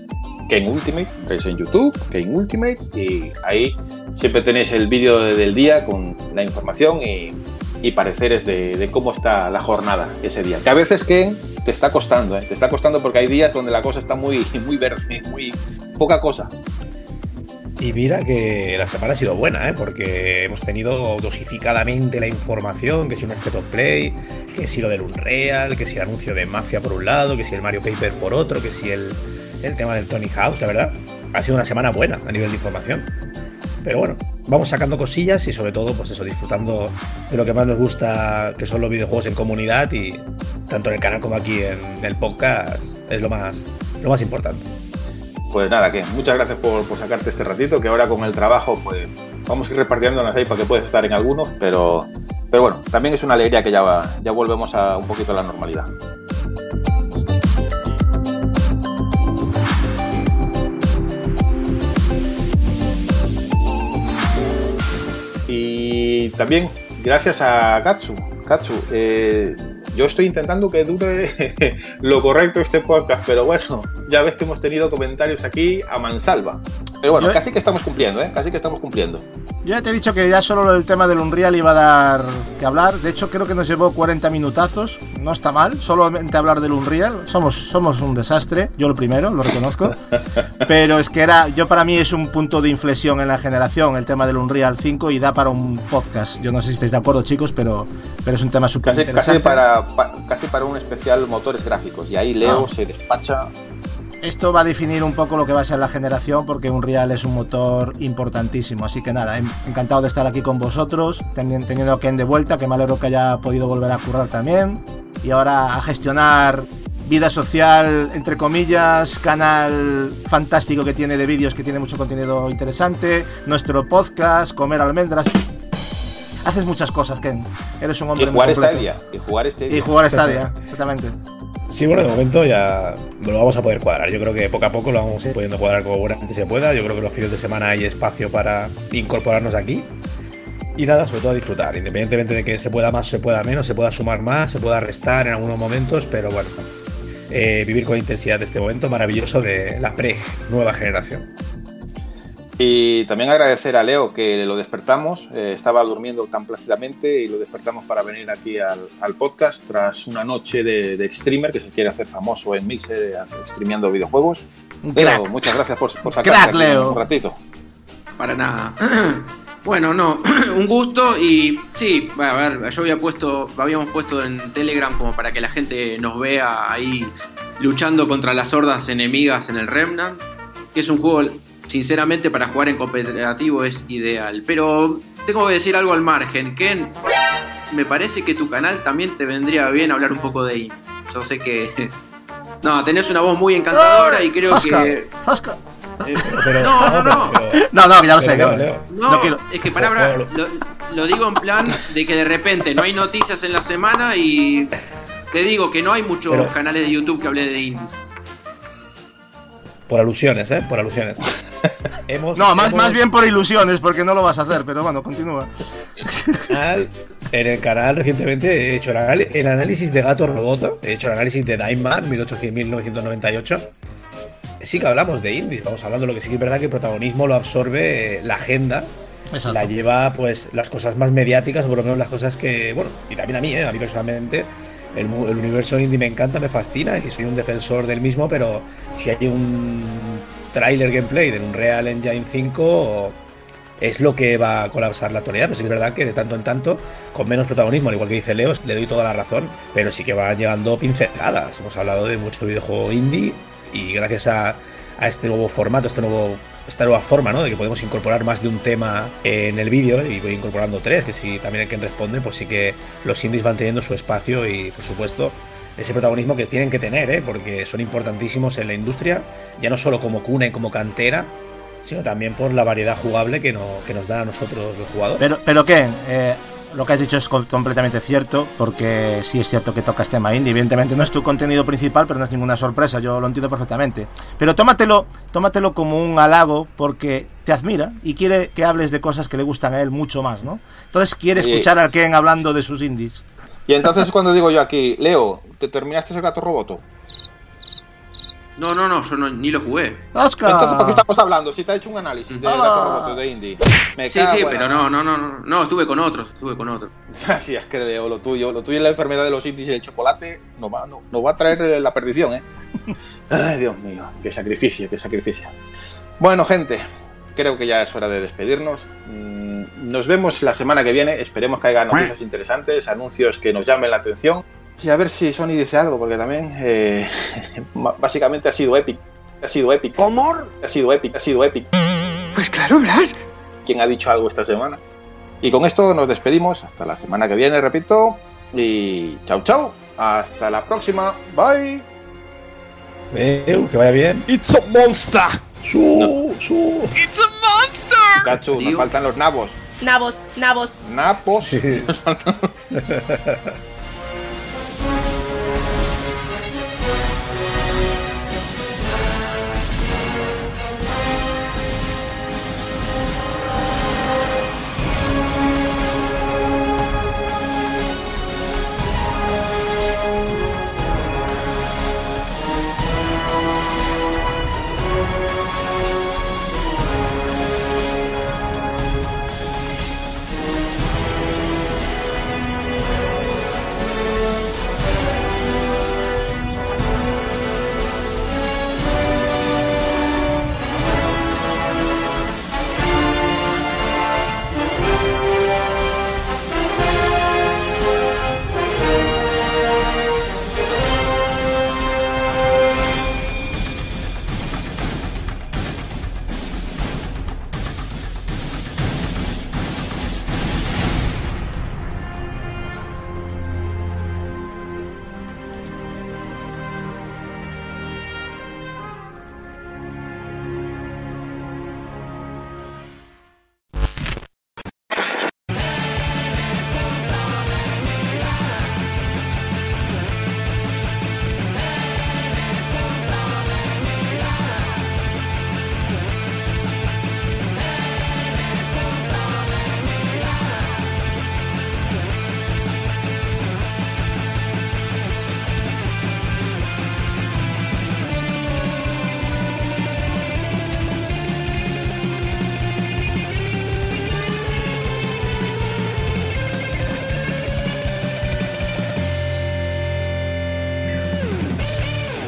Ken Ultimate, entráis en YouTube, Ken Ultimate, y ahí siempre tenéis el vídeo del día con la información y, y pareceres de, de cómo está la jornada ese día. Que a veces Ken te está costando, ¿eh? te está costando porque hay días donde la cosa está muy, *laughs* muy verde, muy poca cosa. Y mira que la semana ha sido buena, ¿eh? porque hemos tenido dosificadamente la información, que si un State of Play, que si lo del Unreal, que si el anuncio de Mafia por un lado, que si el Mario Paper por otro, que si el, el tema del Tony House, la verdad. Ha sido una semana buena a nivel de información. Pero bueno, vamos sacando cosillas y sobre todo, pues eso, disfrutando de lo que más nos gusta, que son los videojuegos en comunidad y tanto en el canal como aquí en el podcast es lo más, lo más importante. Pues nada, que muchas gracias por, por, sacarte este ratito, que ahora con el trabajo, pues vamos a ir repartiéndonos ahí para que puedas estar en algunos, pero, pero bueno, también es una alegría que ya, ya volvemos a un poquito a la normalidad. Y también gracias a Gatsu. Gatsu, eh, yo estoy intentando que dure *laughs* lo correcto este podcast, pero bueno, ya ves que hemos tenido comentarios aquí a mansalva. Pero bueno, Yo- casi que estamos cumpliendo, ¿eh? Casi que estamos cumpliendo. Yo ya te he dicho que ya solo el tema del Unreal iba a dar que hablar. De hecho, creo que nos llevó 40 minutazos. No está mal, solamente hablar del Unreal. Somos, somos un desastre, yo lo primero, lo reconozco. *laughs* Pero es que era, yo para mí es un punto de inflexión en la generación el tema del Unreal 5 y da para un podcast. Yo no sé si estáis de acuerdo, chicos, pero, pero es un tema súper Casi, interesante. casi, para, pa- casi para un especial motores gráficos. Y ahí Leo Ah. se despacha. Esto va a definir un poco lo que va a ser la generación porque Unreal es un motor importantísimo. Así que nada, en- encantado de estar aquí con vosotros, teni- teniendo a Ken de vuelta, que me alegro que haya podido volver a currar también. Y ahora a gestionar vida social, entre comillas, canal fantástico que tiene de vídeos, que tiene mucho contenido interesante, nuestro podcast, comer almendras. Haces muchas cosas, Ken. Eres un hombre Y jugar muy completo. Stadia. Y jugar Stadia. Y jugar Stadia, exactamente. Sí, bueno, de momento ya lo vamos a poder cuadrar. Yo creo que poco a poco lo vamos pudiendo cuadrar como buenamente se pueda. Yo creo que los fines de semana hay espacio para incorporarnos aquí. Y nada, sobre todo a disfrutar, independientemente de que se pueda más, se pueda menos, se pueda sumar más, se pueda restar en algunos momentos, pero bueno, eh, vivir con intensidad este momento maravilloso de la pre-nueva generación. Y también agradecer a Leo que lo despertamos, eh, estaba durmiendo tan plácidamente y lo despertamos para venir aquí al, al podcast tras una noche de, de streamer que se quiere hacer famoso en Mixer, eh, streameando videojuegos. Un Leo, crack. muchas gracias por, por Leo. un ratito. Para nada. *clears throat* bueno, no, *clears throat* un gusto y sí, a ver, yo había puesto, habíamos puesto en Telegram como para que la gente nos vea ahí luchando contra las hordas enemigas en el Remnant, que es un juego, sinceramente, para jugar en cooperativo es ideal. Pero tengo que decir algo al margen, Ken, me parece que tu canal también te vendría bien hablar un poco de indie. Yo sé que... *laughs* No, tenés una voz muy encantadora y creo que... zasca. eh, no, no, no. No, no, ya lo sé. Pero, que- Leo, No, no quiero. es que para, para, lo, lo digo en plan de que de repente no hay noticias en la semana y te digo que no hay muchos Pero- canales de YouTube que hable de indies. Por alusiones, ¿eh? Por alusiones. *laughs* Hemos- No, más, hemos- más bien por ilusiones, porque no lo vas a hacer, pero bueno, continúa. en el canal recientemente he hecho el, análisis de Gato Roboto, he hecho el análisis de Daimar 1800-1998. Sí que hablamos de indies, vamos hablando, lo que sí que es verdad que el protagonismo lo absorbe eh, la agenda, Exacto. la lleva pues las cosas más mediáticas, o por lo menos las cosas que, bueno, y también a mí, eh, a mí personalmente, el, universo indie me encanta, me fascina y soy un defensor del mismo, pero si hay un trailer gameplay de un Real Engine 5 es lo que va a colapsar la actualidad, pero sí que es verdad que de tanto en tanto, con menos protagonismo, al igual que dice Leo, le doy toda la razón, pero sí que van llegando pinceladas. Hemos hablado de mucho videojuego indie y gracias a, a este nuevo formato, este nuevo, esta nueva forma, ¿no? De que podemos incorporar más de un tema en el vídeo y voy incorporando tres, que si también hay quien responde, pues sí que los indies van teniendo su espacio y, por supuesto, ese protagonismo que tienen que tener, ¿eh? porque son importantísimos en la industria, ya no solo como cuna y como cantera, sino también por la variedad jugable que, no, nos da a nosotros los jugadores. Pero, pero Ken, lo que has dicho es com- completamente cierto, porque sí es cierto que tocas tema indie. Evidentemente no es tu contenido principal, pero no es ninguna sorpresa, yo lo entiendo perfectamente. Pero tómatelo, tómatelo como un halago, porque te admira y quiere que hables de cosas que le gustan a él mucho más, ¿no? Entonces quiere escuchar al Ken hablando de sus indies. Y entonces cuando digo yo aquí, Leo, ¿te terminaste el gato roboto? No, no, no, yo no- ni lo jugué. ¡Oscar! Entonces, ¿por qué estamos hablando? Si te ha hecho un análisis de robots de Indie. Me Sí, sí, pero no, no, no, no, no, estuve con otros, estuve con otros. *laughs* Sí, es que Leo, lo tuyo, lo tuyo es la enfermedad de los indies y el chocolate nos va, no- nos va a traer la perdición, ¿eh? *laughs* Ay, Dios mío, qué sacrificio, qué sacrificio. Bueno, gente, creo que ya es hora de despedirnos. Mm, Nos vemos la semana que viene. Esperemos que haya noticias interesantes, anuncios que nos llamen la atención. Y a ver si Sony dice algo, porque también eh, *laughs* básicamente ha sido épico. Ha sido épico. ¿Cómo? Ha sido épico, ha sido épico. Pues claro, Blas. ¿Quién ha dicho algo esta semana? Y con esto nos despedimos. Hasta la semana que viene, repito. Y chau, chau. Hasta la próxima. Bye. Eh, que vaya bien. It's a monster. Su, su. It's a monster. Cachu, nos faltan los nabos. Nabos, nabos. Napos. Sí. *laughs* *laughs*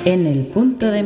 En el punto de mira.